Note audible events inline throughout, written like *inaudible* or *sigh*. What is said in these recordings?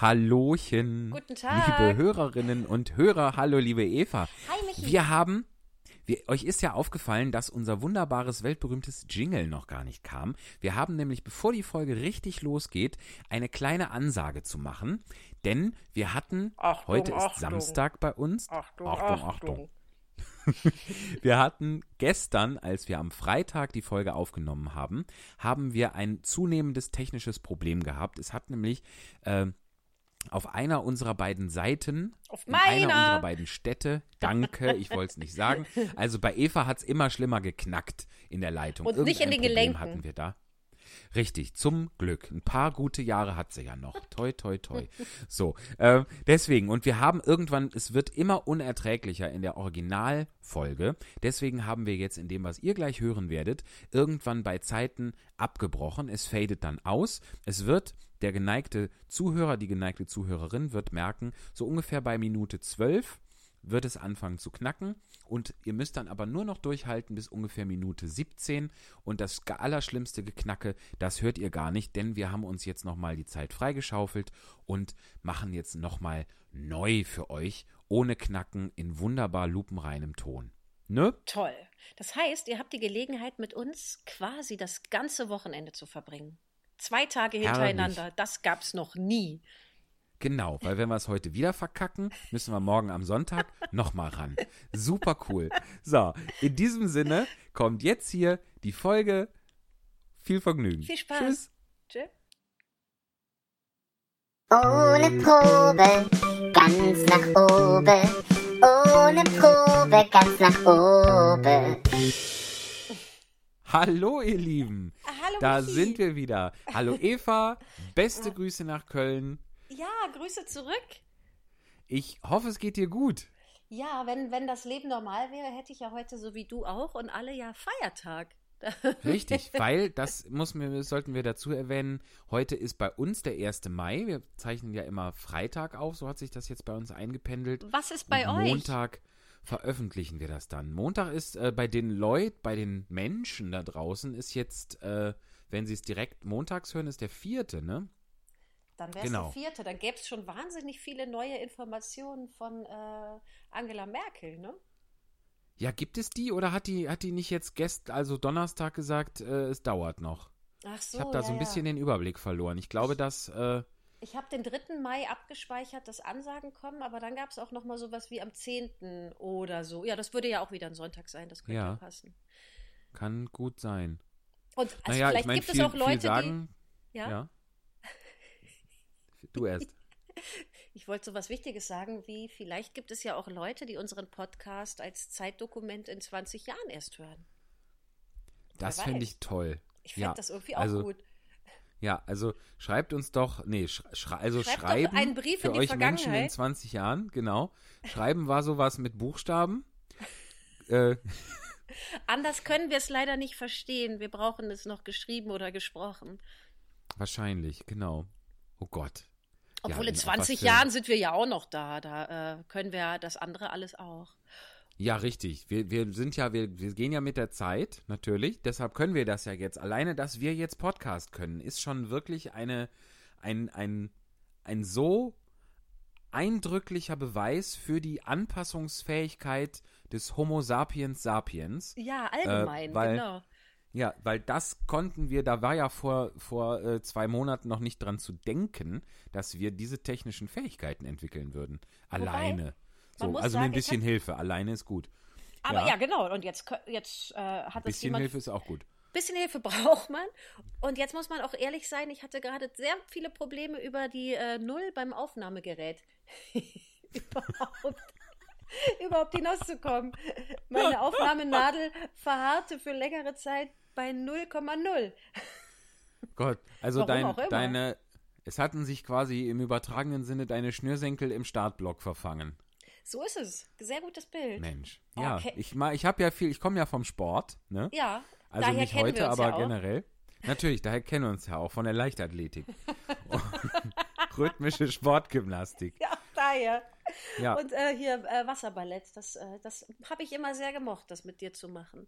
Hallochen. Guten Tag. Liebe Hörerinnen und Hörer, hallo liebe Eva. Hi Michi. Wir haben, wir, euch ist ja aufgefallen, dass unser wunderbares, weltberühmtes Jingle noch gar nicht kam. Wir haben nämlich, bevor die Folge richtig losgeht, eine kleine Ansage zu machen. Denn wir hatten, Achtung, heute ist Achtung. Samstag bei uns. Achtung, Achtung, Achtung. *laughs* Wir hatten gestern, als wir am Freitag die Folge aufgenommen haben, haben wir ein zunehmendes technisches Problem gehabt. Es hat nämlich äh, auf einer unserer beiden Seiten, Auf in einer meiner. unserer beiden Städte, danke, ich wollte es nicht sagen. Also bei Eva hat es immer schlimmer geknackt in der Leitung. Und nicht in Irgendein den Problem Gelenken. hatten wir da. Richtig, zum Glück. Ein paar gute Jahre hat sie ja noch. Toi, toi, toi. So, äh, deswegen, und wir haben irgendwann, es wird immer unerträglicher in der Originalfolge. Deswegen haben wir jetzt in dem, was ihr gleich hören werdet, irgendwann bei Zeiten abgebrochen. Es fadet dann aus. Es wird, der geneigte Zuhörer, die geneigte Zuhörerin wird merken, so ungefähr bei Minute 12 wird es anfangen zu knacken und ihr müsst dann aber nur noch durchhalten bis ungefähr Minute 17 und das allerschlimmste Geknacke, das hört ihr gar nicht, denn wir haben uns jetzt nochmal die Zeit freigeschaufelt und machen jetzt nochmal neu für euch, ohne Knacken, in wunderbar lupenreinem Ton. Ne? Toll. Das heißt, ihr habt die Gelegenheit, mit uns quasi das ganze Wochenende zu verbringen. Zwei Tage Herrlich. hintereinander. Das gab's noch nie. Genau, weil wenn wir es heute wieder verkacken, müssen wir morgen am Sonntag *laughs* nochmal ran. Super cool. So, in diesem Sinne kommt jetzt hier die Folge. Viel Vergnügen. Viel Spaß. Tschüss. Tschö. Ohne Probe, ganz nach oben. Ohne Probe, ganz nach oben. Hallo, ihr Lieben. Hallo Da Michi. sind wir wieder. Hallo, Eva. *laughs* Beste Grüße nach Köln. Ja, Grüße zurück. Ich hoffe, es geht dir gut. Ja, wenn, wenn das Leben normal wäre, hätte ich ja heute so wie du auch und alle ja Feiertag. *laughs* Richtig, weil das muss mir, sollten wir dazu erwähnen. Heute ist bei uns der 1. Mai. Wir zeichnen ja immer Freitag auf, so hat sich das jetzt bei uns eingependelt. Was ist bei Und euch? Montag veröffentlichen wir das dann. Montag ist äh, bei den Leuten, bei den Menschen da draußen, ist jetzt, äh, wenn sie es direkt montags hören, ist der vierte, ne? Dann wäre es Genau. der vierte. Dann gäbe es schon wahnsinnig viele neue Informationen von äh, Angela Merkel, ne? Ja, gibt es die oder hat die, hat die nicht jetzt gest, also Donnerstag gesagt, äh, es dauert noch? Ach so. ich habe da ja, so ein ja. bisschen den Überblick verloren. Ich glaube, dass, äh, Ich habe den 3. Mai abgespeichert, dass Ansagen kommen, aber dann gab es auch noch mal sowas wie am 10. oder so. Ja, das würde ja auch wieder ein Sonntag sein, das könnte Ja. passen. kann gut sein. Und also naja, vielleicht ich meine, gibt viel, es auch Leute, sagen, die. Ja, ja. Du erst. *laughs* ich wollte so was Wichtiges sagen, wie vielleicht gibt es ja auch Leute, die unseren Podcast als Zeitdokument in 20 Jahren erst hören. Das fände ich toll. Ich finde Ja, das irgendwie auch also, gut. Ja, also schreibt uns doch, nee, sch, schrei, also Schreibt schreiben einen Brief für in die euch Menschen in Vergangenheit. 20 Jahren, genau. Schreiben war sowas mit Buchstaben. *laughs* äh, Anders können wir es leider nicht verstehen. Wir brauchen es noch geschrieben oder gesprochen. wahrscheinlich, genau. Oh Gott. Obwohl Ja, in auf 20 was für- Jahren sind wir ja auch noch da. Da äh, können wir das andere alles auch. Ja, richtig. Wir, wir sind ja, wir, wir gehen ja mit der Zeit, natürlich. Deshalb können wir das ja jetzt. Alleine, dass wir jetzt Podcast können, ist schon wirklich eine, ein, ein, ein so eindrücklicher Beweis für die Anpassungsfähigkeit des Homo sapiens sapiens. Ja, allgemein, Äh, weil- genau. Ja, weil das konnten wir, da war ja vor, vor äh, zwei Monaten noch nicht dran zu denken, dass wir diese technischen Fähigkeiten entwickeln würden. Alleine. Man So, also sagen, mit ein bisschen Hilfe. Alleine ist gut. Aber ja. ja, genau. Und jetzt, jetzt äh, hat Ein bisschen jemand. Hilfe ist auch gut. bisschen Hilfe *laughs* braucht man. Und jetzt muss man auch ehrlich sein, ich hatte gerade sehr viele Probleme über die äh, Null beim Aufnahmegerät. *laughs* überhaupt, *laughs* überhaupt hinauszukommen. Meine Aufnahmenadel verharrte für längere Zeit bei 0,0. Gott, also dein, deine, es hatten sich quasi im übertragenen Sinne deine Schnürsenkel im Startblock verfangen. So ist es. Sehr gutes Bild. Mensch. Oh, Ja, okay. ich, ich habe ja viel, ich komme ja vom Sport, ne? Ja, Also daher nicht kennen heute, wir uns aber ja auch. generell. Natürlich, daher kennen wir uns ja auch von der Leichtathletik. *laughs* *laughs* Rhythmische Sportgymnastik. Ja, daher. Ja, Und äh, hier äh, Wasserballett, das, äh, das habe ich immer sehr gemocht, das mit dir zu machen.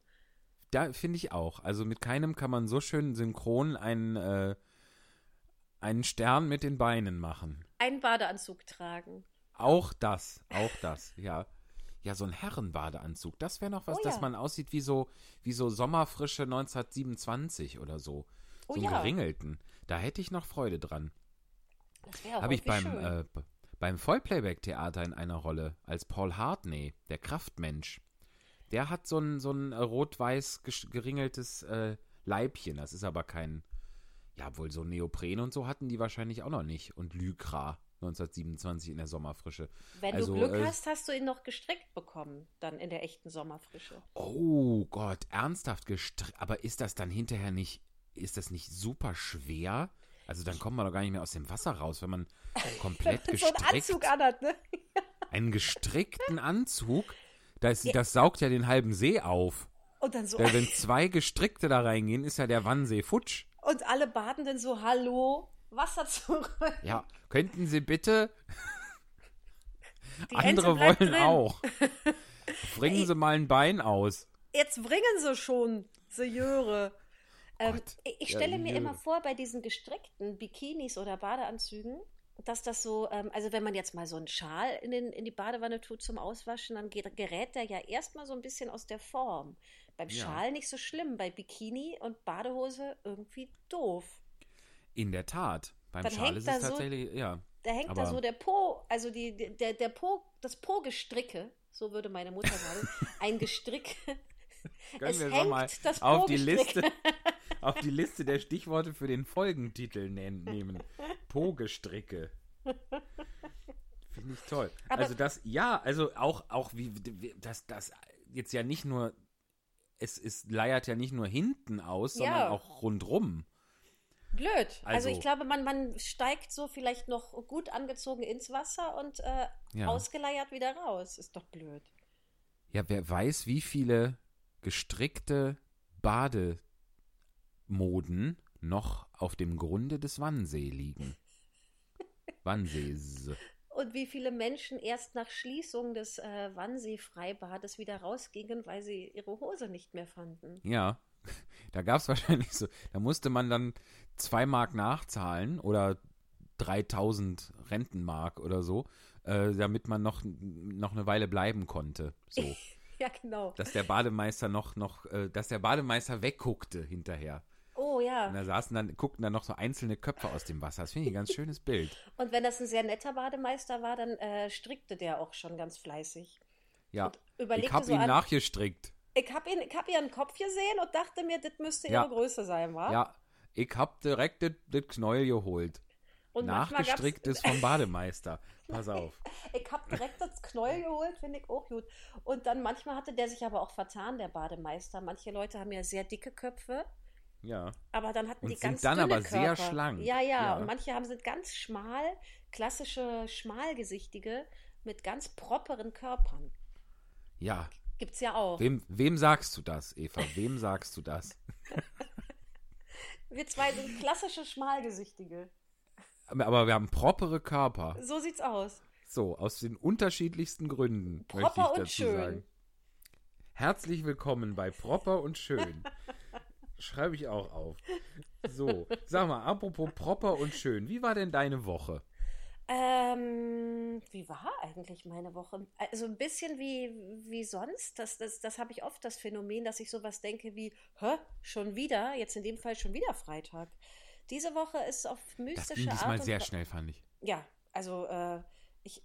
da finde ich auch. Also mit keinem kann man so schön synchron einen, äh, einen Stern mit den Beinen machen. einen Badeanzug tragen. Auch das, auch das, ja. Ja, so ein Herrenbadeanzug, das wäre noch was, Oh dass ja. man aussieht wie so, wie so Sommerfrische 1927 oder so. Oh so einen ja. geringelten. Da hätte ich noch Freude dran. Das wäre Habe ich beim, äh, beim Vollplayback-Theater in einer Rolle als Paul Hartney, der Kraftmensch. Der hat so ein, so ein äh, rot-weiß geringeltes äh, Leibchen. Das ist aber kein, ja, wohl so Neopren und so hatten die wahrscheinlich auch noch nicht. Und Lycra 1927 in der Sommerfrische. Wenn also, du Glück äh, hast, hast du ihn noch gestrickt bekommen, dann in der echten Sommerfrische. Oh Gott, ernsthaft gestrickt. Aber ist das dann hinterher nicht, ist das nicht super schwer? Also dann kommt man doch gar nicht mehr aus dem Wasser raus, wenn man *laughs* komplett so gestrickt einen Anzug anhat, ne? *laughs* Einen gestrickten Anzug? Das, das saugt ja den halben See auf. Und dann so, Da, wenn zwei gestrickte da reingehen, ist ja der Wannsee futsch. und alle Badenden so, hallo, Wasser zurück. Ja, könnten Sie bitte? Die *laughs* Andere wollen drin. auch. *laughs* Bringen Sie mal ein Bein aus. Jetzt bringen sie schon, Sejöre. Ähm, ich ich ja, stelle mir immer vor, bei diesen gestrickten Bikinis oder Badeanzügen, dass das so, ähm, also wenn man jetzt mal so einen Schal in, den, in die Badewanne tut zum Auswaschen, dann gerät der ja erstmal so ein bisschen aus der Form. Beim Ja. Schal nicht so schlimm, bei Bikini und Badehose irgendwie doof. In der Tat. Beim Dann Schal ist es so- tatsächlich, ja. Da hängt da so der Po, also die, der, der Po, das Po-Gestricke, so würde meine Mutter sagen, *laughs* ein Gestrick. Können es wir hängt mal das auf die. Liste, *laughs* auf die Liste der Stichworte für den Folgentitel nehmen. Pogestricke. Finde ich toll. Aber- also das, ja, also auch, auch wie, wie das, das jetzt ja nicht nur, es, es leiert ja nicht nur hinten aus, sondern Ja. auch rundrum. Blöd. Also, Also- ich glaube, man, man steigt so vielleicht noch gut angezogen ins Wasser und äh, Ja. ausgeleiert wieder raus. Ist doch blöd. Ja, wer weiß, wie viele gestrickte Bademoden noch auf dem Grunde des Wannsee liegen. *laughs* Wannsees. Und wie viele Menschen erst nach Schließung des äh, Wannsee-Freibades wieder rausgingen, weil sie ihre Hose nicht mehr fanden. Ja, *laughs* da gab es wahrscheinlich so, da musste man dann zwei Mark nachzahlen oder 3000 Rentenmark oder so, äh, damit man noch, noch eine Weile bleiben konnte. So, *laughs* Ja, genau. dass der Bademeister noch, noch, äh, dass der Bademeister wegguckte hinterher. Oh Und ja. da saßen dann, guckten dann noch so einzelne Köpfe aus dem Wasser. Das finde ich ein ganz schönes Bild. *laughs* Und wenn das ein sehr netter Bademeister war, dann äh, strickte der auch schon ganz fleißig. Ja, Und ich habe so ihn an- nachgestrickt. Ich habe hab ihren Kopf gesehen und dachte mir, das müsste Ja. ihre Größe sein, wa? Ja, ich habe direkt das- Knäuel geholt. Und Nachgestricktes vom *laughs* Bademeister. Pass auf. Ich habe direkt das Knäuel geholt, finde ich auch gut. Und dann manchmal hatte der sich aber auch vertan, der Bademeister. Manche Leute haben ja sehr dicke Köpfe, Ja. aber dann hatten Und die sind ganz dann dünne aber sehr Körper. schlank. Ja, ja, Ja. Und manche haben sind ganz schmal, klassische Schmalgesichtige mit ganz properen Körpern. Ja. Gibt's ja auch. Wem, wem sagst du das, Eva? Wem sagst du das? *laughs* Wir zwei sind klassische Schmalgesichtige. Aber wir haben propere Körper. So sieht's aus. So, aus den unterschiedlichsten Gründen. möchte Proper ich und dazu schön. Sagen. Herzlich willkommen bei Proper und Schön. *laughs* Schreibe ich auch auf. So, sag mal, apropos Proper und Schön, wie war denn deine Woche? Ähm, wie war eigentlich meine Woche? Also ein bisschen wie, wie sonst. Das, das, das habe ich oft das Phänomen, dass ich sowas denke wie, hä, schon wieder? Jetzt in dem Fall schon wieder Freitag. Diese Woche ist auf Das mystische ging diesmal Art sehr schnell, fand ich. Ja, also äh, ich,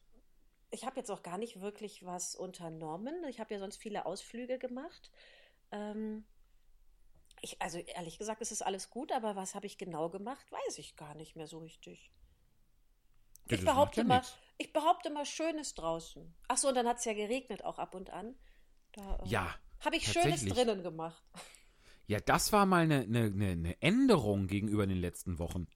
ich habe jetzt auch gar nicht wirklich was unternommen. Ich habe ja sonst viele Ausflüge gemacht. Ähm, ich, also ehrlich gesagt, es ist alles gut, aber was habe ich genau gemacht, weiß ich gar nicht mehr so richtig. Ja, Ich behaupte, ja mal, ich behaupte mal, Schönes draußen. Ach so, und dann hat es ja geregnet auch ab und an. Da, äh, Ja, Habe ich Schönes drinnen gemacht. Ja, das war mal eine, eine, eine, eine Änderung gegenüber den letzten Wochen.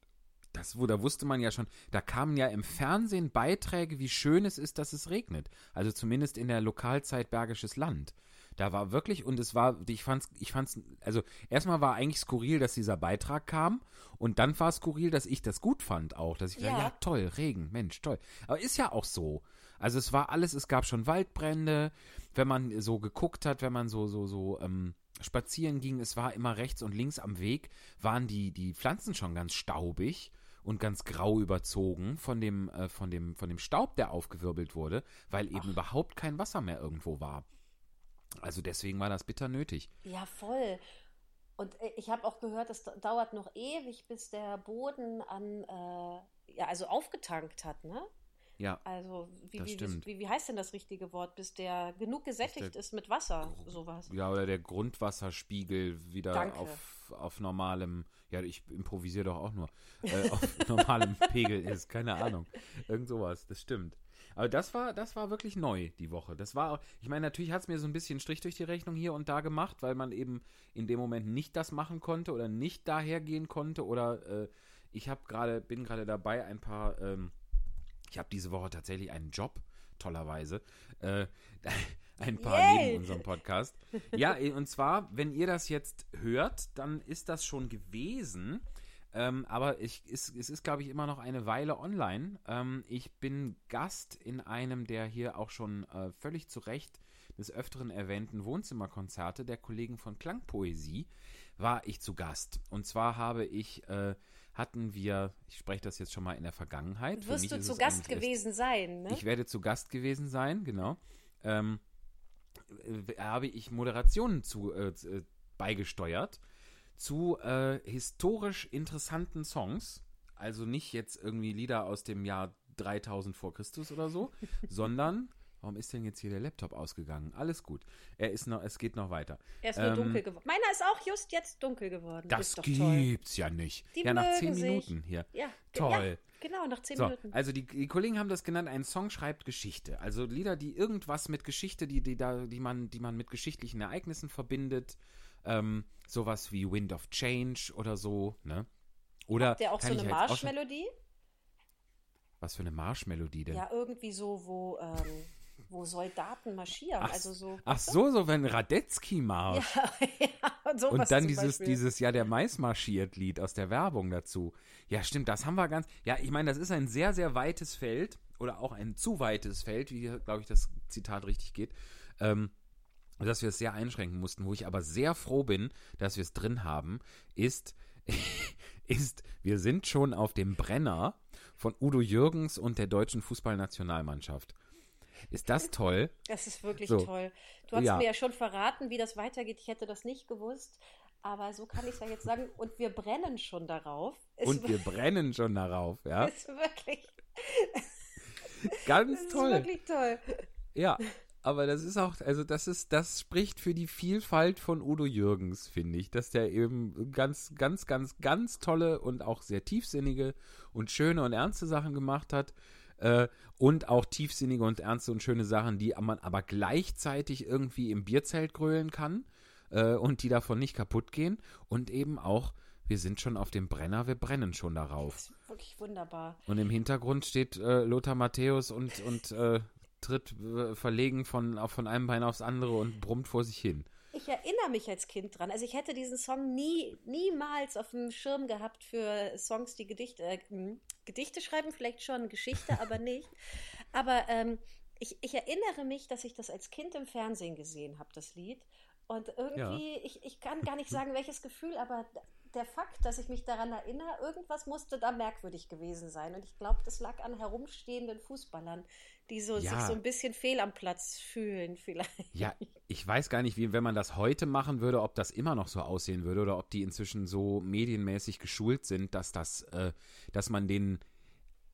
Das, wo, da wusste man ja schon, da kamen ja im Fernsehen Beiträge, wie schön es ist, dass es regnet. Also zumindest in der Lokalzeit Bergisches Land. Da war wirklich, und es war, ich fand's, ich fand's, also erstmal war eigentlich skurril, dass dieser Beitrag kam und dann war es skurril, dass ich das gut fand auch, dass ich Ja. ja toll, Regen, Mensch, toll. Aber ist ja auch so. Also es war alles, es gab schon Waldbrände, wenn man so geguckt hat, wenn man so, so, so, ähm, spazieren ging, es war immer rechts und links am Weg, waren die, die Pflanzen schon ganz staubig und ganz grau überzogen von dem, äh, von dem, von dem Staub, der aufgewirbelt wurde, weil eben überhaupt kein Wasser mehr irgendwo war. Also deswegen war das bitter nötig. Ja, voll. Und äh, ich habe auch gehört, es dauert noch ewig, bis der Boden an, äh, ja, also aufgetankt hat, ne? Ja, Also, wie, Das wie, wie, wie heißt denn das richtige Wort? Bis der genug gesättigt der- ist mit Wasser, sowas. ja, oder der Grundwasserspiegel wieder Danke. auf, auf normalem, ja, ich improvisiere doch auch nur, äh, auf *laughs* normalem Pegel ist, keine Ahnung. Irgend sowas, das stimmt. Aber das war, das war wirklich neu, die Woche. Das war, ich meine, natürlich hat es mir so ein bisschen Strich durch die Rechnung hier und da gemacht, weil man eben in dem Moment nicht das machen konnte oder nicht daher gehen konnte oder äh, ich habe gerade, bin gerade dabei, ein paar, ähm, ich habe diese Woche tatsächlich einen Job, tollerweise, äh, *laughs* ein paar Yay! neben unserem Podcast. Ja, eh, und zwar, wenn ihr das jetzt hört, dann ist das schon gewesen. Ähm, aber ich, ist, es ist, glaube ich, immer noch eine Weile online. Ähm, ich bin Gast in einem der hier auch schon äh, völlig zu Recht des Öfteren erwähnten Wohnzimmerkonzerte der Kollegen von Klangpoesie war ich zu Gast. Und zwar habe ich, äh, hatten wir, ich spreche das jetzt schon mal in der Vergangenheit. Wirst du zu es Gast gewesen sein, ne? ich werde zu Gast gewesen sein, genau. Ähm, äh, habe ich Moderationen zu, äh, äh, beigesteuert zu äh, historisch interessanten Songs. Also nicht jetzt irgendwie Lieder aus dem Jahr 3000 vor Christus oder so, *laughs* sondern Warum ist denn jetzt hier der Laptop ausgegangen? Alles gut. Er ist noch, es geht noch weiter. er ist nur ähm, dunkel geworden. Meiner ist auch just jetzt dunkel geworden. Das ist doch toll. gibt's ja nicht. Die ja, nach zehn sich. Minuten hier. Ja, Toll. Ja, genau, nach zehn So, Minuten. also die, die Kollegen haben das genannt, ein Song schreibt Geschichte. Also Lieder, die irgendwas mit Geschichte, die, die, da, die, man, die man mit geschichtlichen Ereignissen verbindet. Ähm, sowas wie Wind of Change oder so, ne? Oder Habt ihr auch so eine schon- Marschmelodie? Was für eine Marschmelodie denn? Ja, irgendwie so, wo, ähm, wo Soldaten marschieren. ach, also so. ach so, so wenn Radetzky-Marsch. *laughs* ja, sowas Und dann zum dieses, Beispiel. dieses, ja, der Mais marschiert Lied aus der Werbung dazu. Ja, stimmt, das haben wir ganz. Ja, ich meine, das ist ein sehr, sehr weites Feld oder auch ein zu weites Feld, wie, glaube ich, das Zitat richtig geht, ähm, dass wir es sehr einschränken mussten. Wo ich aber sehr froh bin, dass wir es drin haben, ist, *laughs* ist, wir sind schon auf dem Brenner von Udo Jürgens und der deutschen Fußballnationalmannschaft. Ist das *laughs* toll? Das ist wirklich So. toll. Du hast Ja. mir ja schon verraten, wie das weitergeht. Ich hätte das nicht gewusst. Aber so kann ich es ja jetzt sagen. Und wir brennen schon darauf. Es Und wir *laughs* brennen schon darauf, ja? ist wirklich, Ganz es ist toll. wirklich toll. Ja, aber das ist auch, also das ist, das spricht für die Vielfalt von Udo Jürgens, finde ich, dass der eben ganz, ganz, ganz, ganz tolle und auch sehr tiefsinnige und schöne und ernste Sachen gemacht hat. Äh, und auch tiefsinnige und ernste und schöne Sachen, die man aber gleichzeitig irgendwie im Bierzelt grölen kann äh, und die davon nicht kaputt gehen. Und eben auch, wir sind schon auf dem Brenner, wir brennen schon darauf. Das ist wirklich wunderbar. Und im Hintergrund steht äh, Lothar Matthäus und, und äh, tritt äh, verlegen von, von einem Bein aufs andere und brummt vor sich hin. Ich erinnere mich als Kind dran. Also ich hätte diesen Song nie, niemals auf dem Schirm gehabt für Songs, die Gedichte, äh, hm, Gedichte schreiben, vielleicht schon, Geschichte, aber *laughs* nicht. Aber ähm, ich, ich erinnere mich, dass ich das als Kind im Fernsehen gesehen habe, das Lied. Und irgendwie, ich, ich kann gar nicht sagen, welches Gefühl, aber der Fakt, dass ich mich daran erinnere, irgendwas musste da merkwürdig gewesen sein. Und ich glaube, das lag an herumstehenden Fußballern, die so, Ja. sich so ein bisschen fehl am Platz fühlen vielleicht. Ja, ich weiß gar nicht, wie, wenn man das heute machen würde, ob das immer noch so aussehen würde oder ob die inzwischen so medienmäßig geschult sind, dass das, äh, dass man den,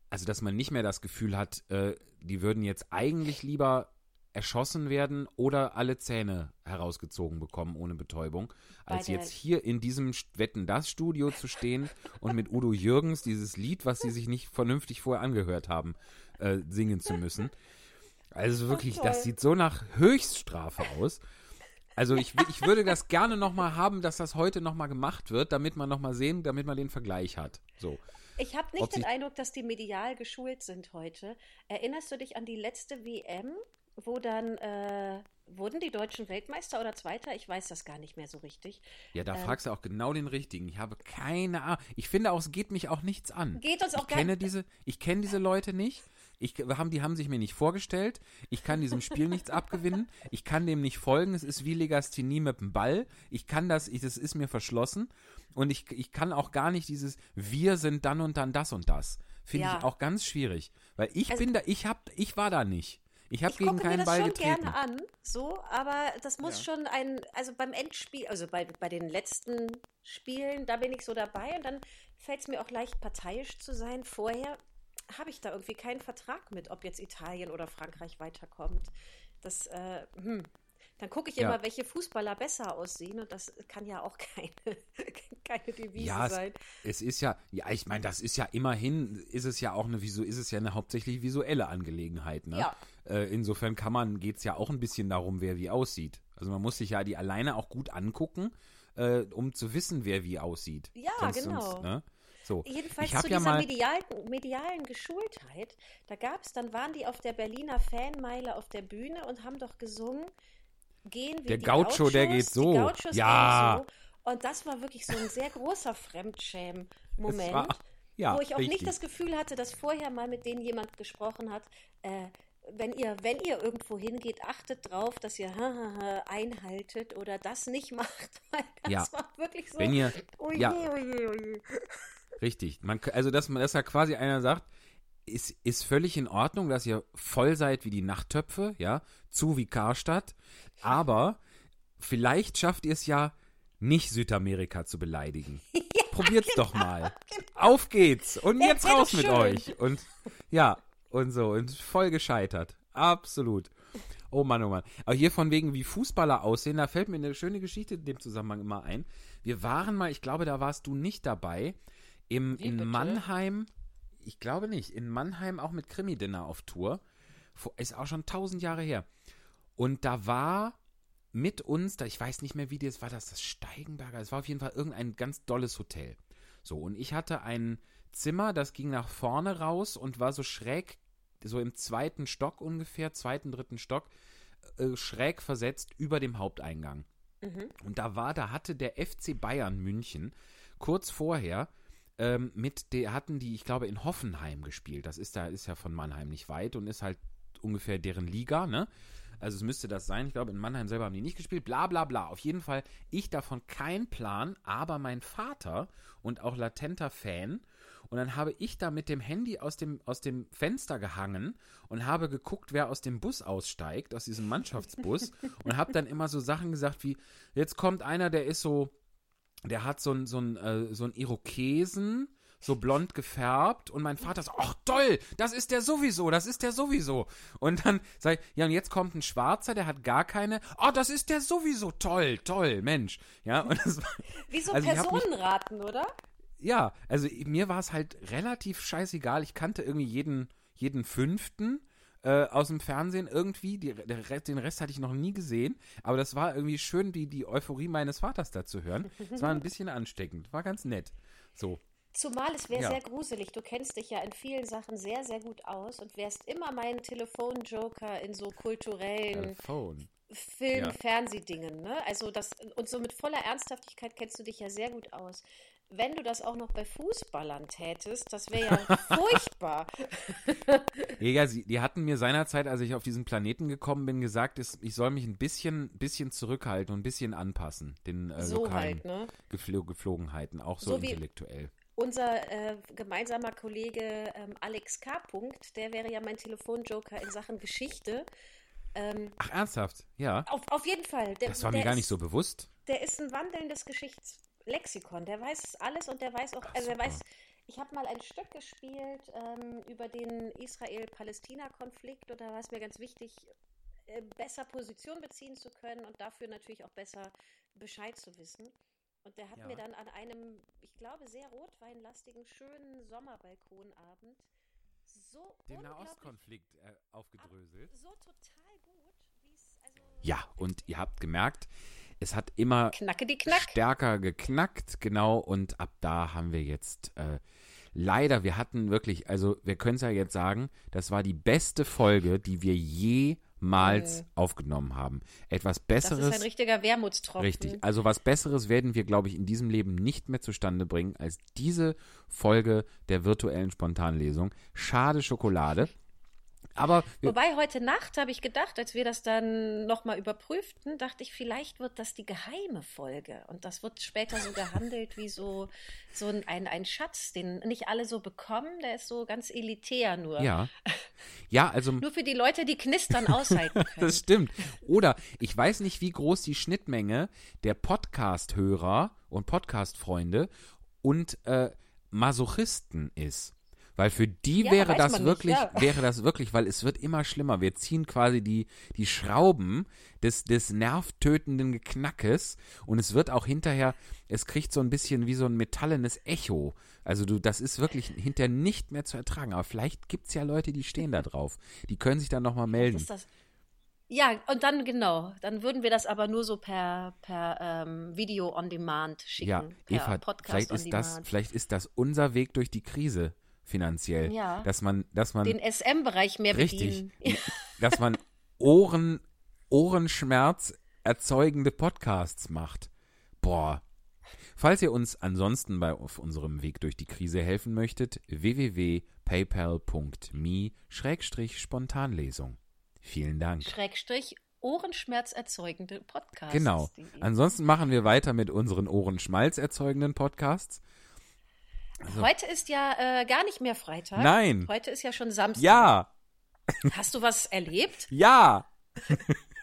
also dass man nicht mehr das Gefühl hat, äh, die würden jetzt eigentlich lieber erschossen werden oder alle Zähne herausgezogen bekommen ohne Betäubung, als jetzt hier in diesem Wetten das Studio zu stehen *laughs* und mit Udo Jürgens dieses Lied, was sie sich nicht vernünftig vorher angehört haben, äh, singen zu müssen. Also wirklich, das sieht so nach Höchststrafe aus. Also ich, ich würde das gerne nochmal haben, dass das heute nochmal gemacht wird, damit man nochmal sehen, damit man den Vergleich hat. So. Ich habe nicht Ob den Eindruck, dass die medial geschult sind heute. Erinnerst du dich an die letzte WM, wo dann äh, wurden die Deutschen Weltmeister oder Zweiter? Ich weiß das gar nicht mehr so richtig. Ja, da Ähm. fragst du auch genau den richtigen. Ich habe keine Ahnung. Ich finde auch, es geht mich auch nichts an. Geht uns auch ich gar kenne diese, Ich kenne diese Leute nicht. Ich, haben, die haben sich mir nicht vorgestellt. Ich kann diesem Spiel nichts abgewinnen. Ich kann dem nicht folgen. Es ist wie Legasthenie mit dem Ball. Ich kann das, ich, das ist mir verschlossen. Und ich, ich kann auch gar nicht dieses, wir sind dann und dann das und das. Finde Ja. ich auch ganz schwierig. Weil ich Also- bin da, ich hab, ich war da nicht. Ich habe Ich gegen gucke mir keinen das Ball schon getreten. gerne an, so, aber das muss schon ein, also beim Endspiel, also bei, bei den letzten Spielen, da bin ich so dabei und dann fällt es mir auch leicht parteiisch zu sein. Vorher habe ich da irgendwie keinen Vertrag mit, ob jetzt Italien oder Frankreich weiterkommt. Das, äh, hm. Dann gucke ich Ja. immer, welche Fußballer besser aussehen und das kann ja auch *laughs* keine, keine Devise Ja, es, sein. es ist ja, ja, ich meine, das ist ja immerhin, ist es ja auch eine, visu- ist es ja eine hauptsächlich visuelle Angelegenheit, ne? Ja. Äh, insofern kann man, geht's ja auch ein bisschen darum, wer wie aussieht. Also man muss sich ja die alleine auch gut angucken, äh, um zu wissen, wer wie aussieht. Ja, Sonst- genau. Sonst, ne? So. Jedenfalls zu ja dieser mal, medialen, medialen Geschultheit, da gab es, dann waren die auf der Berliner Fanmeile auf der Bühne und haben doch gesungen, gehen wie Der die Gaucho, der Gauchos, geht so. Die Gauchos Ja. gehen so. Und das war wirklich so ein sehr großer Fremdschämen-Moment, ja, wo ich auch richtig. nicht das Gefühl hatte, dass vorher mal mit denen jemand gesprochen hat, äh, wenn ihr, wenn ihr irgendwo hingeht, achtet drauf, dass ihr einhaltet oder das nicht *laughs* macht. Weil das Ja. war wirklich so. wenn ihr, Oje, ja. oje, oje. Richtig. Man, also, dass man, dass ja quasi einer sagt, ist, ist völlig in Ordnung, dass ihr voll seid wie die Nachttöpfe, ja, zu wie Karstadt, aber vielleicht schafft ihr es ja, nicht Südamerika zu beleidigen. *laughs* Probiert's doch mal. *laughs* Auf geht's. Und Wär- jetzt raus mit euch. Und ja, und so. Und voll gescheitert. Absolut. Oh Mann, oh Mann. Aber hier von wegen, wie Fußballer aussehen, da fällt mir eine schöne Geschichte in dem Zusammenhang immer ein. Wir waren mal, ich glaube, da warst du nicht dabei, im, Wie in bitte? Mannheim, ich glaube nicht, in Mannheim auch mit Krimi-Dinner auf Tour. Ist auch schon tausend Jahre her. Und da war mit uns, da ich weiß nicht mehr, wie das war, das das Steigenberger, es war auf jeden Fall irgendein ganz dolles Hotel. So, und ich hatte ein Zimmer, das ging nach vorne raus und war so schräg, so im zweiten Stock ungefähr, zweiten, dritten Stock, äh, schräg versetzt über dem Haupteingang. Und da war, da hatte der FC Bayern München kurz vorher ähm, mit, der hatten die, ich glaube, in Hoffenheim gespielt. Das ist da, ist ja von Mannheim nicht weit und ist halt ungefähr deren Liga, ne? Also es müsste das sein. Ich glaube, in Mannheim selber haben die nicht gespielt. Bla bla bla. Auf jeden Fall, ich davon kein Plan, aber mein Vater und auch latenter Fan. Und dann habe ich da mit dem Handy aus dem, aus dem Fenster gehangen und habe geguckt, wer aus dem Bus aussteigt, aus diesem Mannschaftsbus. *laughs* und habe dann immer so Sachen gesagt wie, jetzt kommt einer, der ist so, der hat so ein, so ein, äh, so ein Irokesen, so blond gefärbt und mein Vater so, ach toll, das ist der sowieso, das ist der sowieso. Und dann sag ich, ja und jetzt kommt ein Schwarzer, der hat gar keine, oh, das ist der sowieso, toll, toll, Mensch. Ja, und das war, Wie so Also hab mich- Personenraten, oder? ja, also mir war es halt relativ scheißegal. Ich kannte irgendwie jeden, jeden fünften äh, aus dem Fernsehen irgendwie. Die, Rest, den Rest hatte ich noch nie gesehen. Aber das war irgendwie schön, die, die Euphorie meines Vaters da zu hören. Es war ein *laughs* bisschen ansteckend. War ganz nett. So. Zumal es wäre Ja. sehr gruselig. Du kennst dich ja in vielen Sachen sehr, sehr gut aus und wärst immer mein Telefonjoker in so kulturellen Phone. Film-, Ja. Fernsehdingen. Ne? Also das, und so mit voller Ernsthaftigkeit kennst du dich ja sehr gut aus. Wenn du das auch noch bei Fußballern tätest, das wäre ja *laughs* furchtbar. *laughs* Ja, ja, sie, die hatten mir seinerzeit, als ich auf diesen Planeten gekommen bin, gesagt, es- ich soll mich ein bisschen, bisschen zurückhalten und ein bisschen anpassen, den äh, So lokalen halt, ne? Geflo Geflogenheiten, auch so, So wie- intellektuell. Unser äh, gemeinsamer Kollege ähm, Alex K. Punkt, der wäre ja mein Telefonjoker in Sachen Geschichte. Ähm, Ach, ernsthaft? Ja. auf, auf jeden Fall. Der, Das war mir gar ist, nicht so bewusst. Der ist ein wandelndes Geschichtslexikon. Der weiß alles und der weiß auch, also super. weiß, ich habe mal ein Stück gespielt ähm, über den Israel-Palästina-Konflikt und da war es mir ganz wichtig, äh, besser Position beziehen zu können und dafür natürlich auch besser Bescheid zu wissen. Und der hat Ja. mir dann an einem, ich glaube, sehr rotweinlastigen, schönen Sommerbalkonabend so Den Nahostkonflikt äh, aufgedröselt. so total gut, wie es also Ja, und ihr habt gemerkt, es hat immer Knack. stärker geknackt, genau, und ab da haben wir jetzt äh, leider, wir hatten wirklich, also wir können es ja jetzt sagen, das war die beste Folge, die wir jemals aufgenommen haben. Etwas Das Besseres. ist ein richtiger Wermutstropfen. Richtig. Also was Besseres werden wir, glaube ich, in diesem Leben nicht mehr zustande bringen als diese Folge der virtuellen Spontanlesung. Schade Schokolade. Aber Wobei heute Nacht habe ich gedacht, als wir das dann nochmal überprüften, dachte ich, vielleicht wird das die geheime Folge. Und das wird später so gehandelt wie so, so ein, ein, ein Schatz, den nicht alle so bekommen. Der ist so ganz elitär nur. ja. Ja, also Nur für die Leute, die knistern aushalten *laughs* können. Das stimmt. Oder ich weiß nicht, wie groß die Schnittmenge der Podcast-Hörer und Podcast-Freunde und äh, Masochisten ist. Weil für die Ja, wäre das man nicht, wirklich, ja. wäre das wirklich, weil es wird immer schlimmer. Wir ziehen quasi die, die Schrauben des, des nervtötenden Geknackes und es wird auch hinterher, es kriegt so ein bisschen wie so ein metallenes Echo. Also du, das ist wirklich hinterher nicht mehr zu ertragen. Aber vielleicht gibt es ja Leute, die stehen da drauf. Die können sich dann nochmal melden. Ist das ja, und dann genau, dann würden wir das aber nur so per, per ähm, Video on Demand schicken. Ja, per Eva, Podcast vielleicht on ist das, vielleicht ist das unser Weg durch die Krise finanziell. Ja. Dass man, dass man Den SM-Bereich mehr richtig, bedienen. *laughs* dass man Ohren, Ohrenschmerz erzeugende Podcasts macht. Boah. Falls ihr uns ansonsten bei auf unserem Weg durch die Krise helfen möchtet, www.paypal.me-spontanlesung. Vielen Dank. Schrägstrich Ohrenschmerz erzeugende Podcasts. Genau. Ansonsten machen wir weiter mit unseren Ohrenschmalz erzeugenden Podcasts. Heute ist ja äh, gar nicht mehr Freitag. Nein. Heute ist ja schon Samstag. Ja, Hast du was erlebt? *laughs* ja.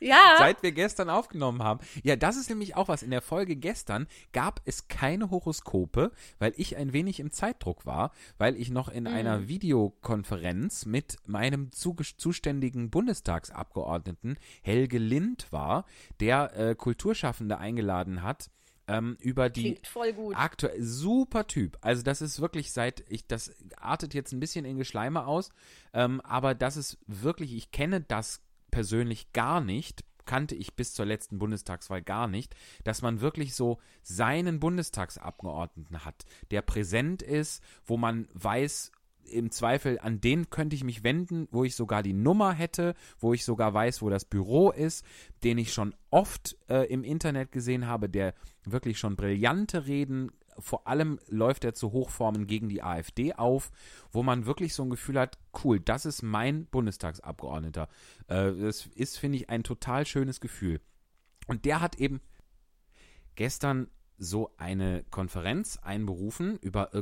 Ja. Seit wir gestern aufgenommen haben. Ja, das ist nämlich auch was. In der Folge gestern gab es keine Horoskope, weil ich ein wenig im Zeitdruck war, weil ich noch in einer Videokonferenz mit meinem zuge- zuständigen Bundestagsabgeordneten Helge Lind war, der äh, Kulturschaffende eingeladen hat. Ähm, über die Klingt voll gut. Aktuell super Typ. Also das ist wirklich seit ich das artet jetzt ein bisschen in Geschleime aus, ähm, aber das ist wirklich. Ich kenne das persönlich gar nicht. Kannte ich bis zur letzten Bundestagswahl gar nicht, dass man wirklich so seinen Bundestagsabgeordneten hat, der präsent ist, wo man weiß, im Zweifel, an den könnte ich mich wenden, wo ich sogar die Nummer hätte, wo ich sogar weiß, wo das Büro ist, den ich schon oft äh, im Internet gesehen habe, der wirklich schon brillante Reden, vor allem läuft er zu Hochformen gegen die AfD auf, wo man wirklich so ein Gefühl hat, cool, das ist mein Bundestagsabgeordneter. Äh, das ist, finde ich, ein total schönes Gefühl. Und der hat eben gestern so eine Konferenz einberufen über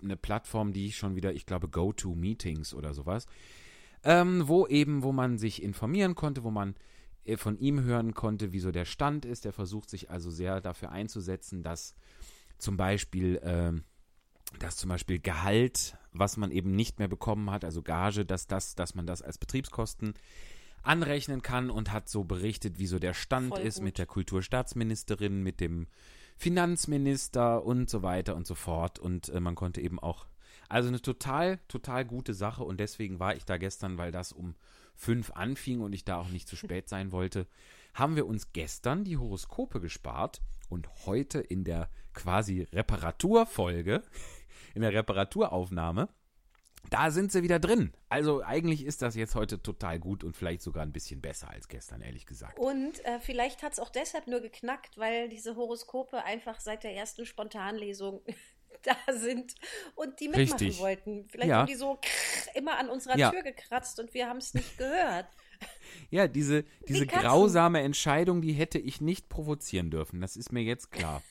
irgendeine Plattform, die ich schon wieder, ich glaube, Go-To-Meetings oder sowas, ähm, wo eben, wo man sich informieren konnte, wo man äh, von ihm hören konnte, wie so der Stand ist. Der versucht sich also sehr dafür einzusetzen, dass zum Beispiel, ähm, dass zum Beispiel Gehalt, was man eben nicht mehr bekommen hat, also Gage, dass das, dass man das als Betriebskosten anrechnen kann und hat so berichtet, wie so der Stand Voll ist gut. mit der Kulturstaatsministerin, mit dem Finanzminister und so weiter und so fort. Und äh, man konnte eben auch, also eine total, total gute Sache und deswegen war ich da gestern, weil das um fünf anfing und ich da auch nicht zu *laughs* spät sein wollte, haben wir uns gestern die Horoskope gespart und heute in der quasi Reparaturfolge, *laughs* in der Reparaturaufnahme, da sind sie wieder drin. Also eigentlich ist das jetzt heute total gut und vielleicht sogar ein bisschen besser als gestern, ehrlich gesagt. Und äh, vielleicht hat es auch deshalb nur geknackt, weil diese Horoskope einfach seit der ersten Spontanlesung *laughs* da sind und die mitmachen Richtig. wollten. Vielleicht Ja. haben die so immer an unserer Ja. Tür gekratzt und wir haben es nicht gehört. *laughs* *laughs* Ja, diese, diese Katzen. grausame Entscheidung, die hätte ich nicht provozieren dürfen. Das ist mir jetzt klar.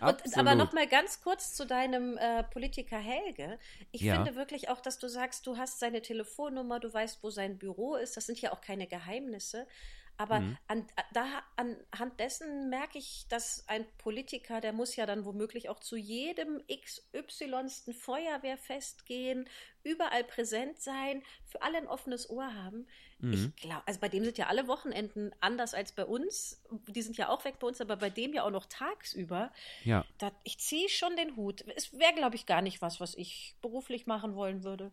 Und, aber Absolut. noch mal ganz kurz zu deinem äh, Politiker Helge. Ich Ja. finde wirklich auch, dass du sagst, du hast seine Telefonnummer, du weißt, wo sein Büro ist. Das sind ja auch keine Geheimnisse. Aber Mhm. an, da, anhand dessen merke ich, dass ein Politiker, der muss ja dann womöglich auch zu jedem XY. Feuerwehrfest gehen, überall präsent sein, für alle ein offenes Ohr haben. Mhm. Ich glaube, also bei dem sind ja alle Wochenenden anders als bei uns. Die sind ja auch weg bei uns, aber bei dem ja auch noch tagsüber. Ja. Da, ich ziehe schon den Hut. Es wäre, glaube ich, gar nicht was, was ich beruflich machen wollen würde.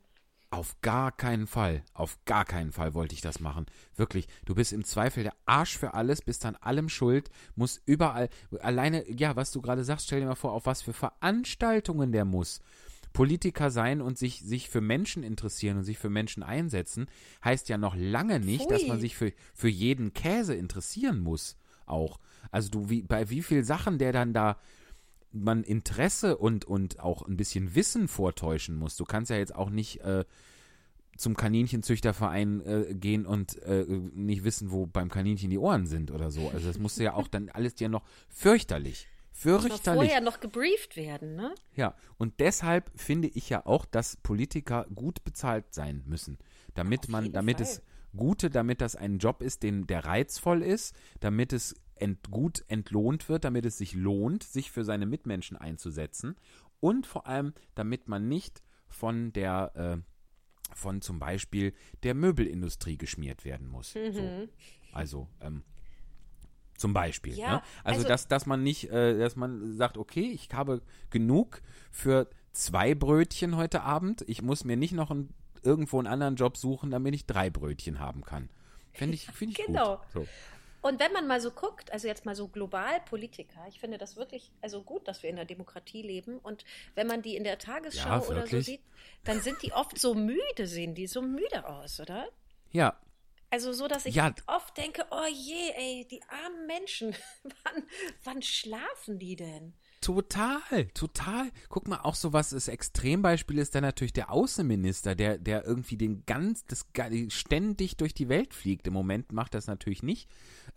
Auf gar keinen Fall. Auf gar keinen Fall wollte ich das machen. Wirklich. Du bist im Zweifel der Arsch für alles, bist an allem schuld, musst überall, alleine, ja, was du gerade sagst, stell dir mal vor, auf was für Veranstaltungen der muss. Politiker sein und sich, sich für Menschen interessieren und sich für Menschen einsetzen, heißt ja noch lange nicht, dass Pfui. man sich für, für jeden Käse interessieren muss. Auch. Also du, wie, bei wie viel Sachen der dann da man Interesse und, und auch ein bisschen Wissen vortäuschen muss. Du kannst ja jetzt auch nicht äh, zum Kaninchenzüchterverein äh, gehen und äh, nicht wissen, wo beim Kaninchen die Ohren sind oder so. Also das musste ja auch dann alles ja noch fürchterlich. Muss Fürchterlich. vorher noch gebrieft werden, ne? Ja, und deshalb finde ich ja auch, dass Politiker gut bezahlt sein müssen, damit man, damit Fall. es gute, damit das ein Job ist, den der reizvoll ist, damit es ent, gut entlohnt wird, damit es sich lohnt, sich für seine Mitmenschen einzusetzen und vor allem, damit man nicht von der äh, von zum Beispiel der Möbelindustrie geschmiert werden muss. Mhm. So. Also ähm, zum Beispiel. Ja, ne? also, also- dass, dass man nicht, äh, dass man sagt, okay, ich habe genug für zwei Brötchen heute Abend. Ich muss mir nicht noch ein, irgendwo einen anderen Job suchen, damit ich drei Brötchen haben kann. Finde ich, find ich *laughs* Genau. gut. So. Und wenn man mal so guckt, also jetzt mal so global Politiker, ich finde das wirklich also gut, dass wir in der Demokratie leben. Und wenn man die in der Tagesschau Ja, oder so sieht, dann sind die oft so müde, sehen die so müde aus, oder? Ja, Also so, dass ich Ja. oft denke, oh je, ey, die armen Menschen, *laughs* wann, wann schlafen die denn? Total, total. Guck mal, auch so was das Extrembeispiel ist dann natürlich der Außenminister, der, der irgendwie den ganz, das ständig durch die Welt fliegt. Im Moment macht das natürlich nicht.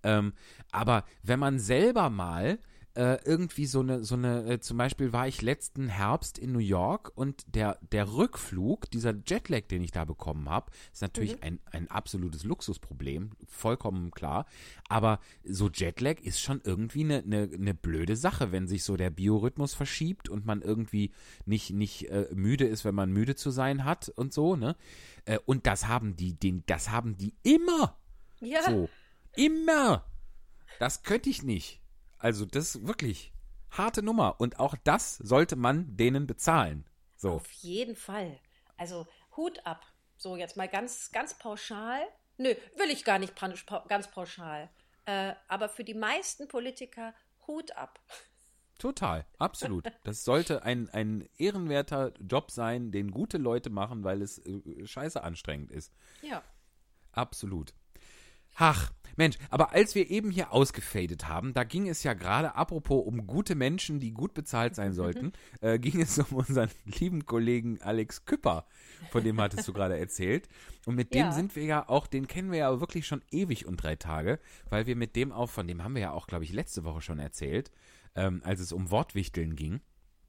Ähm, aber wenn man selber mal äh, irgendwie so eine, so eine, äh, zum Beispiel war ich letzten Herbst in New York und der, der Rückflug, dieser Jetlag, den ich da bekommen habe, ist natürlich ein, ein absolutes Luxusproblem, vollkommen klar. Aber so Jetlag ist schon irgendwie eine, eine, eine blöde Sache, wenn sich so der Biorhythmus verschiebt und man irgendwie nicht, nicht äh, müde ist, wenn man müde zu sein hat und so, ne? Äh, und das haben die, den, das haben die immer. Ja, So. Immer. Das könnte ich nicht. Also, das ist wirklich harte Nummer. Und auch das sollte man denen bezahlen. So. auf jeden Fall. Also Hut ab. So, jetzt mal ganz, ganz pauschal. Nö, will ich gar nicht ganz pauschal. Äh, aber für die meisten Politiker Hut ab. Total. Absolut. Das sollte ein, ein ehrenwerter Job sein, den gute Leute machen, weil es äh, scheiße anstrengend ist. Ja. Absolut. Ach, Mensch, aber als wir eben hier ausgefadet haben, da ging es ja gerade, apropos um gute Menschen, die gut bezahlt sein sollten, äh, ging es um unseren *laughs* lieben Kollegen Alex Küpper, von dem hattest du gerade erzählt. Und mit dem Ja. sind wir ja auch, den kennen wir ja wirklich schon ewig und drei Tage, weil wir mit dem auch, von dem haben wir ja auch, glaube ich, letzte Woche schon erzählt, ähm, als es um Wortwichteln ging.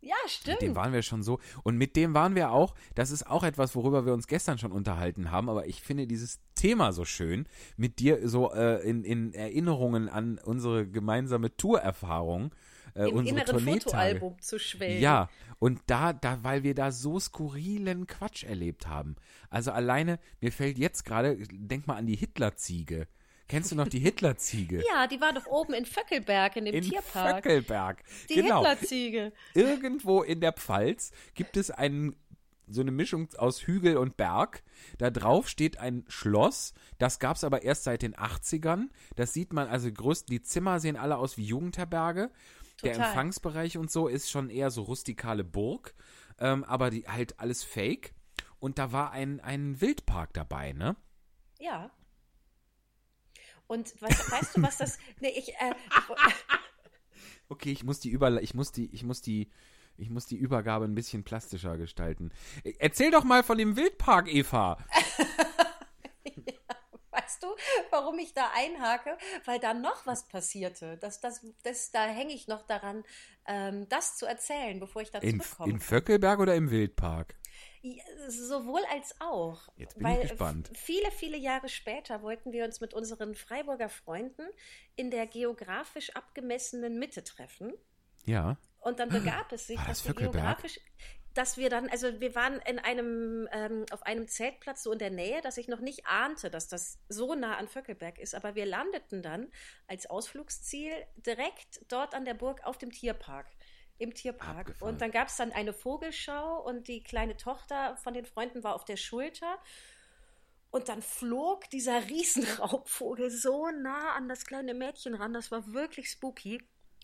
Ja, Mit stimmt. dem waren wir schon so. Und mit dem waren wir auch, das ist auch etwas, worüber wir uns gestern schon unterhalten haben, aber ich finde dieses Thema so schön, mit dir so äh, in, in Erinnerungen an unsere gemeinsame Tourerfahrung, äh, Im unsere inneren Tourneetage. Fotoalbum zu schwelgen. Ja, und da, da, weil wir da so skurrilen Quatsch erlebt haben. Also alleine, mir fällt jetzt gerade, denk mal an die Hitlerziege. Kennst du noch die Hitlerziege? Ja, die war doch oben in Vöckelberg in dem In Tierpark. Vöckelberg. Die genau. Hitlerziege. *laughs* irgendwo in der Pfalz gibt es einen, so eine Mischung aus Hügel und Berg. Da drauf steht ein Schloss. Das gab es aber erst seit den 80ern. Das sieht man, also größten, die Zimmer sehen alle aus wie Jugendherberge. Der Total. Empfangsbereich und so ist schon eher so rustikale Burg. Ähm, aber die halt alles fake. Und da war ein, ein Wildpark dabei, ne? Ja. Und was, weißt du, was das. Nee, ich, äh, *laughs* Okay, ich muss die Über ich muss die ich muss die ich muss die Übergabe ein bisschen plastischer gestalten. Erzähl doch mal von dem Wildpark, Eva. *laughs* weißt du, warum ich da einhake? Weil da noch was passierte. Das, das, das, da hänge ich noch daran, ähm, das zu erzählen, bevor ich da In, zurückkomme. in Vöckelberg oder im Wildpark? Ja, sowohl als auch. Jetzt bin weil ich gespannt. Viele, viele Jahre später wollten wir uns mit unseren Freiburger Freunden in der geografisch abgemessenen Mitte treffen. Ja. Und dann begab es sich, War das dass wir geografisch, dass wir dann, also wir waren in einem, ähm, auf einem Zeltplatz so in der Nähe, dass ich noch nicht ahnte, dass das so nah an Vöckelberg ist. Aber wir landeten dann als Ausflugsziel direkt dort an der Burg auf dem Tierpark. Im Tierpark. Abgefahren. Und dann gab es dann eine Vogelschau und die kleine Tochter von den Freunden war auf der Schulter. Und dann flog dieser *laughs* Riesenraubvogel so nah an das kleine Mädchen ran. Das war wirklich spooky.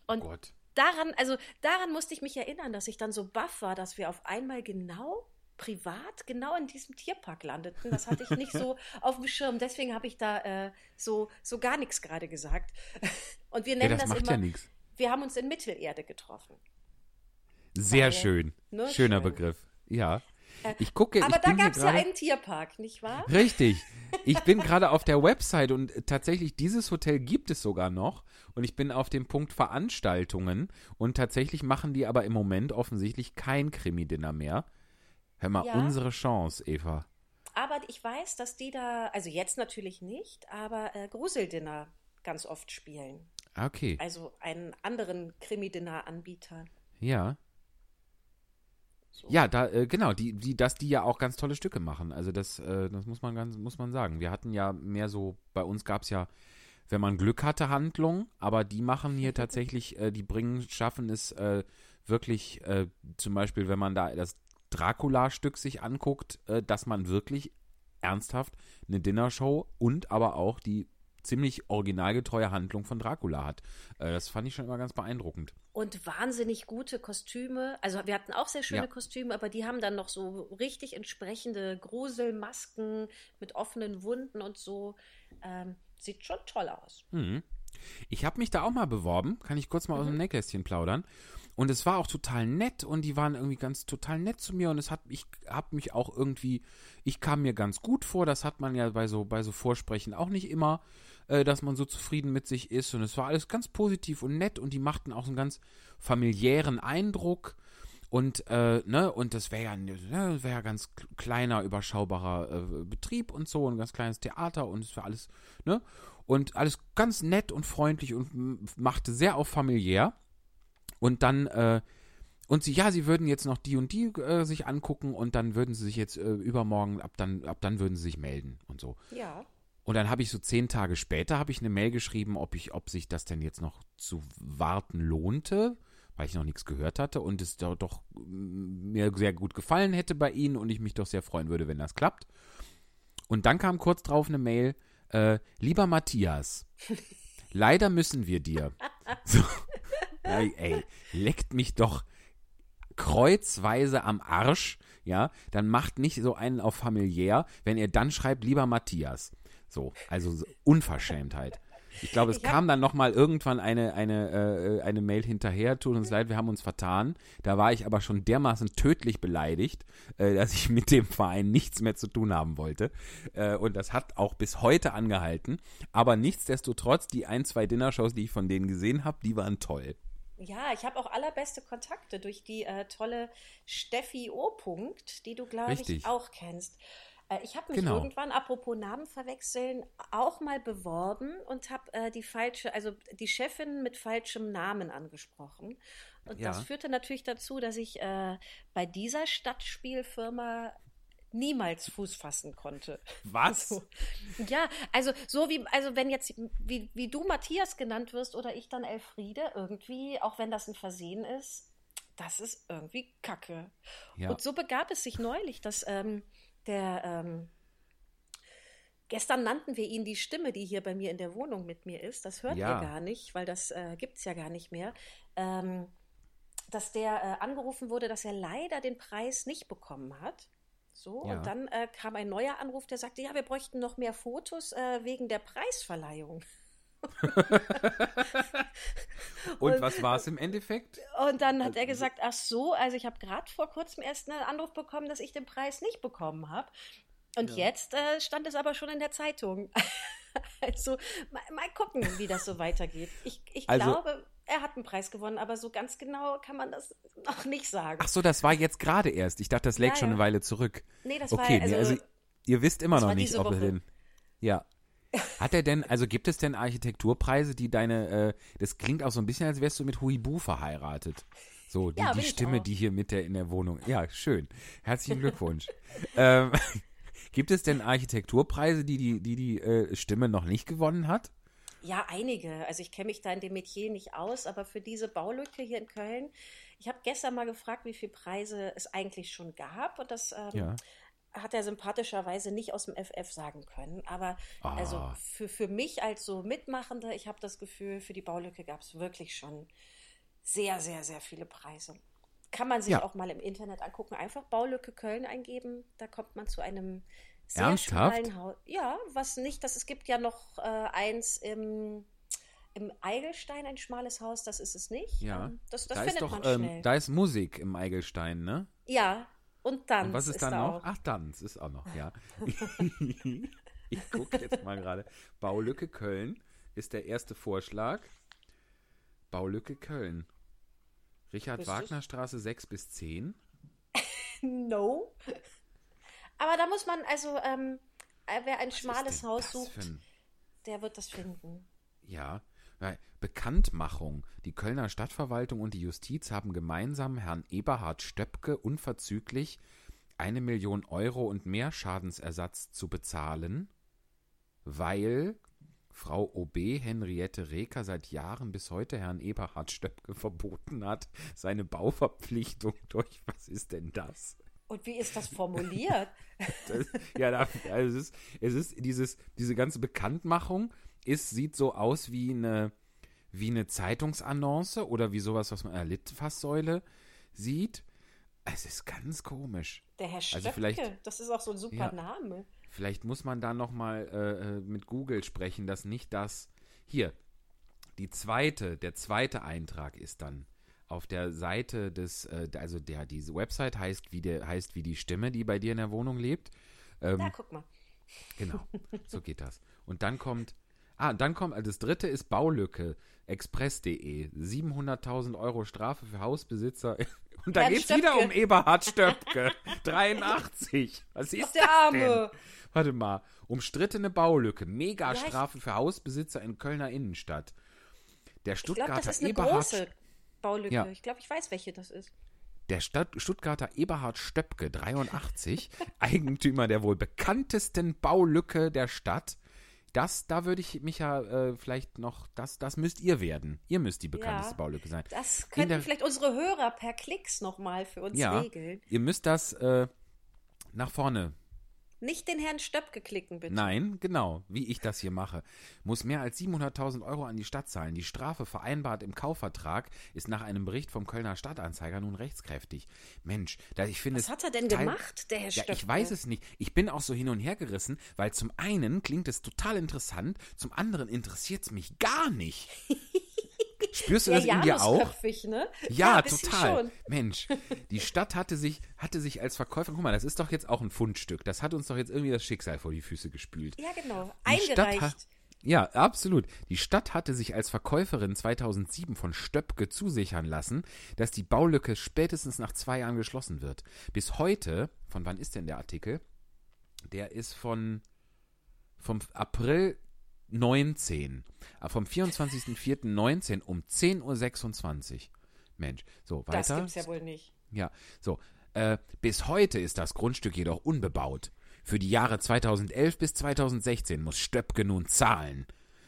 Und Gott. daran, also daran musste ich mich erinnern, dass ich dann so baff war, dass wir auf einmal genau privat genau in diesem Tierpark landeten. Das hatte ich nicht so *laughs* auf dem Schirm. Deswegen habe ich da äh, so, so gar nichts gerade gesagt. *laughs* Und wir Ja, nennen das das, macht immer, ja wir haben uns in Mittelerde getroffen. Sehr Weil- schön. Ne, Schöner schön. Begriff. Ja. Ich gucke, Aber ich da gab es ja einen Tierpark, nicht wahr? Richtig. *laughs* Ich bin gerade auf der Website und äh, tatsächlich dieses Hotel gibt es sogar noch. Und ich bin auf dem Punkt Veranstaltungen. Und tatsächlich machen die aber im Moment offensichtlich kein Krimi-Dinner mehr. Hör mal, Ja. unsere Chance, Eva. Aber ich weiß, dass die da, also jetzt natürlich nicht, aber äh, Gruseldinner ganz oft spielen. Ah, Okay, Also einen anderen Krimi-Dinner-Anbieter. ja. So. Ja, da, äh, genau, die, die, dass die ja auch ganz tolle Stücke machen. Also das, äh, das muss man ganz, muss man sagen. Wir hatten ja mehr so, bei uns gab es ja, wenn man Glück hatte, Handlung, aber die machen hier *laughs* tatsächlich, äh, die bringen, schaffen es äh, wirklich, äh, zum Beispiel, wenn man da das Dracula-Stück sich anguckt, äh, dass man wirklich ernsthaft eine Dinnershow und aber auch die ziemlich originalgetreue Handlung von Dracula hat. Äh, das fand ich schon immer ganz beeindruckend. Und wahnsinnig gute Kostüme. Also wir hatten auch sehr schöne Ja. Kostüme, aber die haben dann noch so richtig entsprechende Gruselmasken mit offenen Wunden und so. Ähm, sieht schon toll aus. Mhm. Ich habe mich da auch mal beworben, kann ich kurz mal aus dem Nähkästchen plaudern. Und es war auch total nett und die waren irgendwie ganz total nett zu mir und es hat ich habe mich auch irgendwie ich kam mir ganz gut vor, das hat man ja bei so bei so Vorsprechen auch nicht immer, äh, dass man so zufrieden mit sich ist. Und es war alles ganz positiv und nett und die machten auch einen ganz familiären Eindruck. Und äh, ne und das wäre ja ne, wäre ja ganz kleiner überschaubarer äh, Betrieb und so ein ganz kleines Theater und es war alles ne und alles ganz nett und freundlich und machte sehr auf familiär. Und dann äh, und sie ja sie würden jetzt noch die und die äh, sich angucken und dann würden sie sich jetzt äh, übermorgen ab dann ab dann würden sie sich melden und so. Ja. Und dann habe ich so zehn Tage später habe ich eine Mail geschrieben, ob ich, ob sich das denn jetzt noch zu warten lohnte, weil ich noch nichts gehört hatte und es doch, doch mm, mir sehr gut gefallen hätte bei Ihnen und ich mich doch sehr freuen würde, wenn das klappt. Und dann kam kurz drauf eine Mail, äh, lieber Matthias, *laughs* leider müssen wir dir. So, ey, ey, leckt mich doch kreuzweise am Arsch, ja, dann macht nicht so einen auf familiär, wenn ihr dann schreibt, lieber Matthias. So, also so Unverschämtheit. Ich glaube, es Ich kam dann noch mal irgendwann eine, eine, äh, eine Mail hinterher, tut uns leid, wir haben uns vertan. Da war ich aber schon dermaßen tödlich beleidigt, äh, dass ich mit dem Verein nichts mehr zu tun haben wollte. Äh, und das hat auch bis heute angehalten. Aber nichtsdestotrotz, die ein, zwei Dinnershows, die ich von denen gesehen habe, die waren toll. Ja, ich habe auch allerbeste Kontakte durch die äh, tolle Steffi O. -Punkt, die du, glaube ich, auch kennst. Äh, ich habe mich Genau. irgendwann, apropos Namen verwechseln, auch mal beworben und habe äh, die falsche, also die Chefin mit falschem Namen angesprochen. Und Ja. das führte natürlich dazu, dass ich äh, bei dieser Stadtspielfirma niemals Fuß fassen konnte. Was? *laughs* So. Ja, also so wie, also wenn jetzt, wie, wie du Matthias genannt wirst oder ich dann Elfriede, irgendwie, auch wenn das ein Versehen ist, das ist irgendwie Kacke. Ja. Und so begab es sich neulich, dass ähm, der, ähm, gestern nannten wir ihn die Stimme, die hier bei mir in der Wohnung mit mir ist, das hört Ja. ihr gar nicht, weil das äh, gibt es ja gar nicht mehr, ähm, dass der äh, angerufen wurde, dass er leider den Preis nicht bekommen hat. So, Ja. und dann äh, kam ein neuer Anruf, der sagte, ja, wir bräuchten noch mehr Fotos äh, wegen der Preisverleihung. *laughs* Und, Und- was war es im Endeffekt? Und dann hat er gesagt, ach so, also ich habe gerade vor kurzem erst einen Anruf bekommen, dass ich den Preis nicht bekommen habe. Und jetzt äh, stand es aber schon in der Zeitung. *laughs* also mal, mal gucken, wie das so weitergeht. Ich, ich Also- glaube, er hat einen Preis gewonnen, aber so ganz genau kann man das noch nicht sagen. Ach so, das war jetzt gerade erst. Ich dachte, das lägt Ja, schon ja. eine Weile zurück. nee, das Okay, war nee, also, also ihr wisst immer noch nicht, ob er den. Ja. Hat er denn, also gibt es denn Architekturpreise, die deine, äh, das klingt auch so ein bisschen, als wärst du mit Huibu verheiratet. So, die, Ja, die Stimme, die hier mit der in der Wohnung. Ja, schön. Herzlichen Glückwunsch. *laughs* ähm, *laughs* gibt es denn Architekturpreise, die die, die, die äh, Stimme noch nicht gewonnen hat? Ja, einige. Also ich kenne mich da in dem Metier nicht aus, aber für diese Baulücke hier in Köln, ich habe gestern mal gefragt, wie viele Preise es eigentlich schon gab und das ähm, Ja. Hat er sympathischerweise nicht aus dem FF sagen können. Aber also Ah. für, für mich als so Mitmachende, ich habe das Gefühl, für die Baulücke gab es wirklich schon sehr, sehr, sehr viele Preise. Kann man sich Ja. auch mal im Internet angucken. Einfach Baulücke Köln eingeben, da kommt man zu einem sehr Ernsthaft? schmalen Haus. Ja, was nicht, das, es gibt ja noch äh, eins im, im Eigelstein, ein schmales Haus, das ist es nicht. Ja. Ähm, Das, das da ist findet doch, man schnell. ähm, da ist Musik im Eigelstein, ne? ja, Und dann Und was ist, dann da noch? auch. Ach, Tanz ist auch noch, ja. *laughs* ich gucke jetzt mal gerade. Baulücke Köln ist der erste Vorschlag. Baulücke Köln. Richard Ist? Wagner Straße 6 bis 10. *laughs* No. Aber da muss man, also, ähm, äh, wer ein Was ist schmales Haus sucht, ein- der wird das finden. Ja, Bekanntmachung. Die Kölner Stadtverwaltung und die Justiz haben gemeinsam Herrn Eberhard Stöpke unverzüglich eine Million Euro und mehr Schadensersatz zu bezahlen, weil Frau OB Henriette Reker seit Jahren bis heute Herrn Eberhard Stöpke verboten hat, seine Bauverpflichtung durch. *laughs* Was ist denn das? Und wie ist das formuliert? *laughs* Das, ja, da, also es ist, es ist dieses, diese ganze Bekanntmachung ist, sieht so aus wie eine, wie eine Zeitungsannonce oder wie sowas, was man an der Litfaßsäule sieht. Es ist ganz komisch. Der Herr Stöpke, Also vielleicht- das ist auch so ein super Ja. Name. Vielleicht muss man da noch mal äh, äh, mit Google sprechen, dass nicht das hier die zweite, der zweite Eintrag ist dann auf der Seite des, äh, also der diese Website heißt wie der heißt wie die Stimme, die bei dir in der Wohnung lebt. Ähm, Da, guck mal. Genau, so geht das. Und dann kommt, ah, dann kommt, also das dritte ist Baulücke, express.de, 700.000 Euro Strafe für Hausbesitzer. *laughs* Und da geht es wieder um Eberhard Stöpke, *laughs* 83. Was ist der das Arme. denn? Warte mal, umstrittene Baulücke, Megastrafe für Hausbesitzer in Kölner Innenstadt. Der Ich glaube, Stuttgarter das ist eine Eberhard große Baulücke. Ja. Ich glaube, ich weiß, welche das ist. Der Stadt Stuttgarter Eberhard Stöpke, 83, *laughs* Eigentümer der wohl bekanntesten Baulücke der Stadt. Das, da würde ich mich ja äh, vielleicht noch, das, das müsst ihr werden. Ihr müsst die bekannteste Ja. Baulücke sein. Das könnten der- vielleicht unsere Hörer per Klicks nochmal für uns Ja, regeln. ihr müsst das äh, nach vorne Nicht den Herrn Stöpke klicken, bitte. Nein, genau, wie ich das hier mache. Muss mehr als 700.000 Euro an die Stadt zahlen. Die Strafe vereinbart im Kaufvertrag ist nach einem Bericht vom Kölner Stadtanzeiger nun rechtskräftig. Mensch, da ich finde Was hat er denn gemacht, der Herr Ja, Stöpke? ich weiß es nicht. Ich bin auch so hin und her gerissen, weil zum einen klingt es total interessant, zum anderen interessiert es mich gar nicht. *laughs* Spürst du das in dir auch? Ne? Ja, bisschen total. Schon. Mensch, die Stadt hatte sich, hatte sich als Verkäufer, guck mal, das ist doch jetzt auch ein Fundstück. Das hat uns doch jetzt irgendwie das Schicksal vor die Füße gespült. Ja, genau. Die Stadt Eingereicht. hat- Ja, absolut. Die Stadt hatte sich als Verkäuferin 2007 von Stöpke zusichern lassen, dass die Baulücke spätestens nach zwei Jahren geschlossen wird. Bis heute, von wann ist denn der Artikel? Der ist von vom April 19. äh, Vom 24.04.19 um 10.26 Uhr. Mensch, so das weiter. gibt's ja wohl nicht. Ja, so. Äh, bis heute ist das Grundstück jedoch unbebaut. Für die Jahre 2011 bis 2016 muss Stöpke nun zahlen.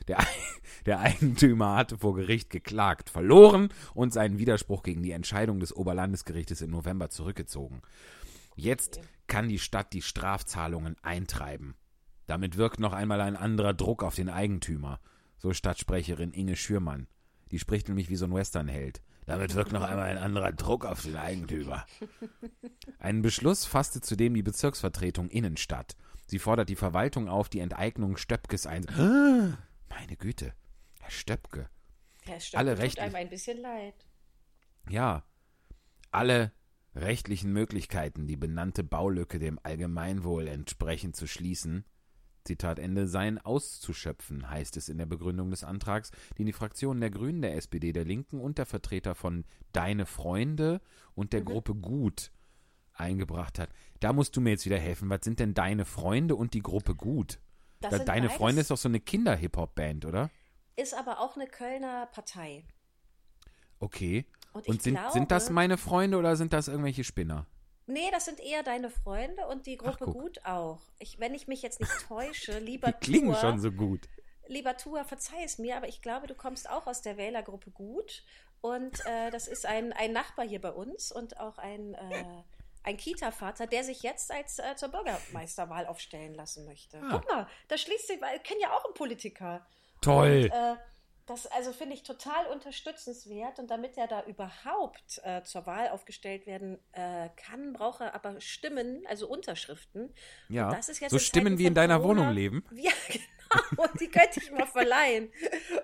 Der, *laughs* der Eigentümer hatte vor Gericht geklagt, verloren und seinen Widerspruch gegen die Entscheidung des Oberlandesgerichtes im November zurückgezogen. Jetzt kann die Stadt die Strafzahlungen eintreiben. Damit wirkt noch einmal ein anderer Druck auf den Eigentümer, so Stadtsprecherin Inge Schürmann. Die spricht nämlich wie so ein Westernheld. Damit wirkt noch einmal ein anderer Druck auf den Eigentümer. Einen Beschluss fasste zudem die Bezirksvertretung Innenstadt. Sie fordert die Verwaltung auf, die Enteignung Stöpkes ein. Ah, Meine Güte, Herr Stöpke. Herr Stöpke Alle tut rechtlich- einem ein bisschen leid. Ja, alle rechtlichen Möglichkeiten, die benannte Baulücke dem Allgemeinwohl entsprechend zu schließen, Zitat Ende, seien auszuschöpfen, heißt es in der Begründung des Antrags, den die Fraktionen der Grünen, der SPD, der Linken und der Vertreter von Deine Freunde und der Gruppe Gut eingebracht hat. Da musst du mir jetzt wieder helfen. Was sind denn Deine Freunde und die Gruppe Gut? Da, Deine beides- Freunde ist doch so eine Kinder-Hip-Hop-Band, oder? Ist aber auch eine Kölner Partei. Okay. Und Und sind, sind das glaube- meine Freunde oder sind das irgendwelche Spinner? Nee, das sind eher deine Freunde und die Gruppe guck. Gut auch. Ich, wenn ich mich jetzt nicht *laughs* täusche, lieber Die klingen Tua, schon so gut. lieber Tua, verzeih es mir, aber ich glaube, du kommst auch aus der Wählergruppe Gut. Und äh, das ist ein, ein Nachbar hier bei uns und auch ein, äh, ein Kita-Vater, der sich jetzt als äh, zur Bürgermeisterwahl aufstellen lassen möchte. Ah. Guck mal, da schließt sich, weil ich kenne ja auch einen Politiker. Toll. Äh, das also finde ich total unterstützenswert und damit er da überhaupt äh, zur Wahl aufgestellt werden äh, kann, braucht er aber Stimmen, also Unterschriften. Ja, Und das ist jetzt so Stimmen wie in deiner Corona- Wohnung leben. *laughs* Ja, genau. und die könnte ich mal verleihen.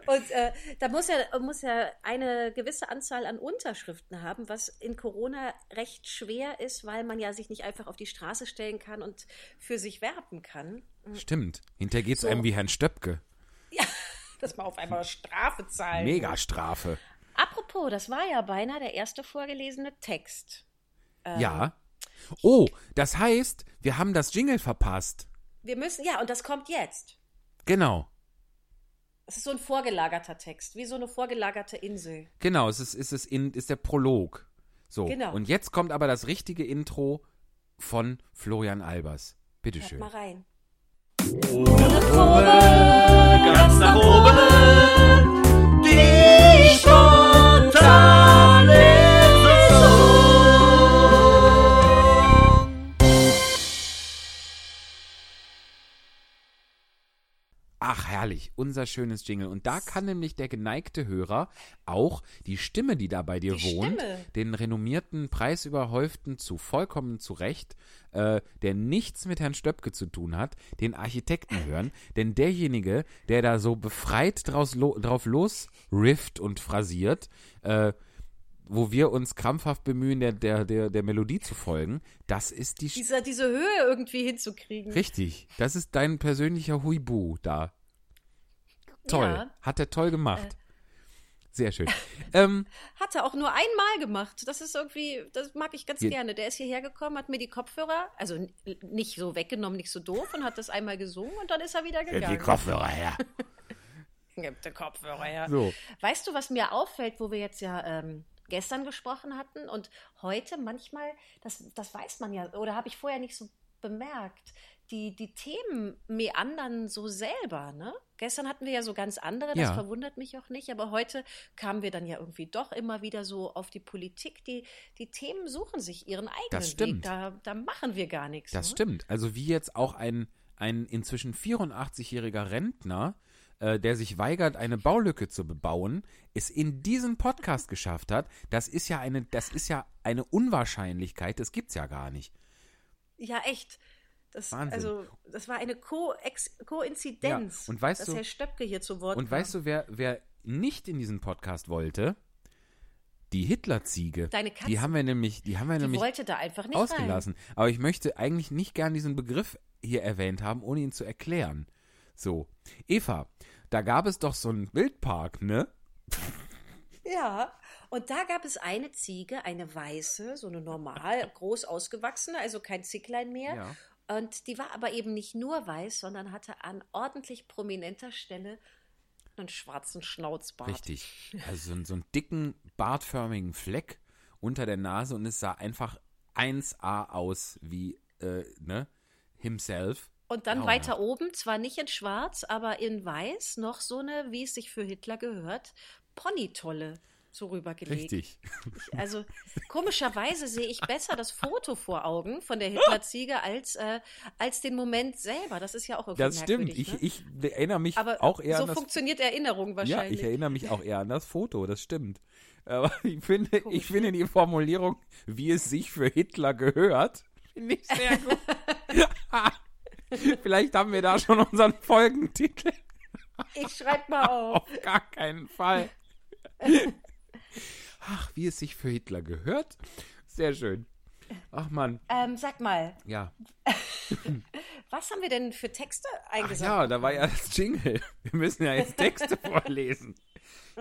Und äh, da muss ja, muss ja eine gewisse Anzahl an Unterschriften haben, was in Corona recht schwer ist, weil man ja sich nicht einfach auf die Straße stellen kann und für sich werben kann. Stimmt. Hinterher geht's So. einem wie Herrn Stöpke. *laughs* Dass man auf einmal Strafe zahlen muss. Megastrafe. Apropos, das war ja beinahe der erste vorgelesene Text. Ähm. Ja. Oh, das heißt, wir haben das Jingle verpasst. Wir müssen, ja, und das kommt jetzt. Genau. Es ist so ein vorgelagerter Text, wie so eine vorgelagerte Insel. Genau, es ist, ist, es in, ist der Prolog. So. Genau. Und jetzt kommt aber das richtige Intro von Florian Albers. Hört Bitteschön. mal rein. ganz nach oben. Die spontane herrlich. Unser schönes Jingle. Und da kann nämlich der geneigte Hörer auch die Stimme, die da bei dir Die wohnt, Stimme. den renommierten, preisüberhäuften, zu vollkommen zu Recht, äh, der nichts mit Herrn Stöpke zu tun hat, den Architekten hören. Denn derjenige, der da so befreit draus lo drauf los rifft und phrasiert, äh, wo wir uns krampfhaft bemühen, der, der, der, der Melodie zu folgen, das ist die Diese, diese Höhe irgendwie hinzukriegen. Richtig. Das ist dein persönlicher Huibu da. Toll. Ja. Äh. Hat er toll gemacht. Sehr schön. *laughs* ähm, Hat er auch nur einmal gemacht. Das ist irgendwie, das mag ich ganz gerne. Der ist hierher gekommen, hat mir die Kopfhörer, also nicht so weggenommen, nicht so doof und hat das einmal gesungen und dann ist er wieder gegangen. Kopfhörer her. *laughs* Gib die Kopfhörer her. So. Weißt du, was mir auffällt, wo wir jetzt ja ähm, gestern gesprochen hatten und heute manchmal, das, das weiß man ja, oder habe ich vorher nicht so bemerkt, die, die Themen meandern so selber, ne? Gestern hatten wir ja so ganz andere, das Ja. verwundert mich auch nicht, aber heute kamen wir dann ja irgendwie doch immer wieder so auf die Politik. Die, die Themen suchen sich ihren eigenen Das stimmt. Weg. Da, da machen wir gar nichts. Das ne? stimmt. Also wie jetzt auch ein, ein inzwischen 84-jähriger Rentner, äh, der sich weigert, eine Baulücke zu bebauen, es in diesen Podcast *laughs* geschafft hat, das ist ja eine, das ist ja eine Unwahrscheinlichkeit, das gibt's ja gar nicht. Ja, echt. Das, Wahnsinn. also, das war eine Ko Koinzidenz, Ja, und weißt dass du- Herr Stöpke hier zu Wort Und kam. weißt du, wer, wer nicht in diesen Podcast wollte? Die Hitlerziege. Deine Katze. Die haben wir nämlich, die haben wir die nämlich wollte da einfach nicht ausgelassen. Aber ich möchte eigentlich nicht gern diesen Begriff hier erwähnt haben, ohne ihn zu erklären. So, Eva, da gab es doch so einen Wildpark, ne? rein. Ja, und da gab es eine Ziege, eine weiße, so eine normal, groß ausgewachsene, also kein Zicklein mehr. Ja. Und die war aber eben nicht nur weiß, sondern hatte an ordentlich prominenter Stelle einen schwarzen Schnauzbart. Richtig. Also so, so einen dicken, bartförmigen Fleck unter der Nase und es sah einfach 1A aus wie, äh, ne? Himself. Und dann Grauenhaft. weiter oben, zwar nicht in schwarz, aber in weiß, noch so eine, wie es sich für Hitler gehört, Ponytolle so rübergelegt. Richtig. Also komischerweise sehe ich besser das Foto vor Augen von der Hitlerziege als, äh, als den Moment selber. Das ist ja auch irgendwie Das stimmt. Ich, ne? ich erinnere mich Aber auch eher so an das funktioniert Erinnerung Ja, wahrscheinlich. ich erinnere mich auch eher an das Foto, das stimmt. Aber *laughs* ich finde, Komisch. ich finde die Formulierung, wie es sich für Hitler gehört, finde ich sehr gut. *laughs* Vielleicht haben wir da schon unseren Folgentitel. ich schreibe mal *laughs* auf. Auf gar keinen Fall. Ach, wie es sich für Hitler gehört. Sehr schön. Ach Mann, Ähm, sag mal, ja. *laughs* was haben wir denn für Texte eingesammelt? ja, da war ja das Jingle. Wir müssen ja jetzt Texte *laughs* vorlesen.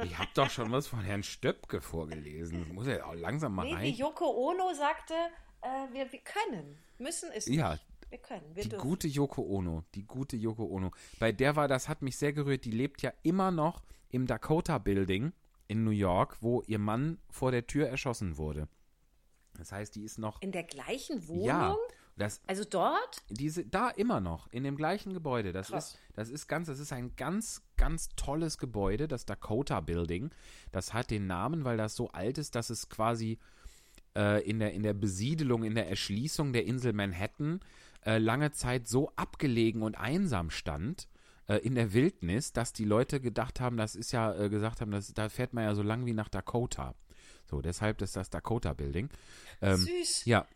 Ich habe doch schon was von Herrn Stöpke vorgelesen. Das muss ja auch langsam mal Nee, wie rein. Yoko Ono sagte, äh, wir, wir können. Müssen ist Ja, nicht. Wir können, wir Die dürfen. gute Yoko Ono, die gute Yoko Ono. Bei der war, das hat mich sehr gerührt, die lebt ja immer noch im Dakota Building in New York, wo ihr Mann vor der Tür erschossen wurde. Das heißt, die ist noch. In der gleichen Wohnung? Ja, das, Also dort? diese, da immer noch, in dem gleichen Gebäude. Das Krass. ist, das ist ganz, das ist ein ganz, ganz tolles Gebäude, das Dakota Building. Das hat den Namen, weil das so alt ist, dass es quasi äh, in, der, in der Besiedelung, in der Erschließung der Insel Manhattan äh, lange Zeit so abgelegen und einsam stand äh, in der Wildnis, dass die Leute gedacht haben, das ist ja, äh, gesagt haben, das, da fährt man ja so lang wie nach Dakota. So, deshalb ist das Dakota Building. Ähm, Süß. ja.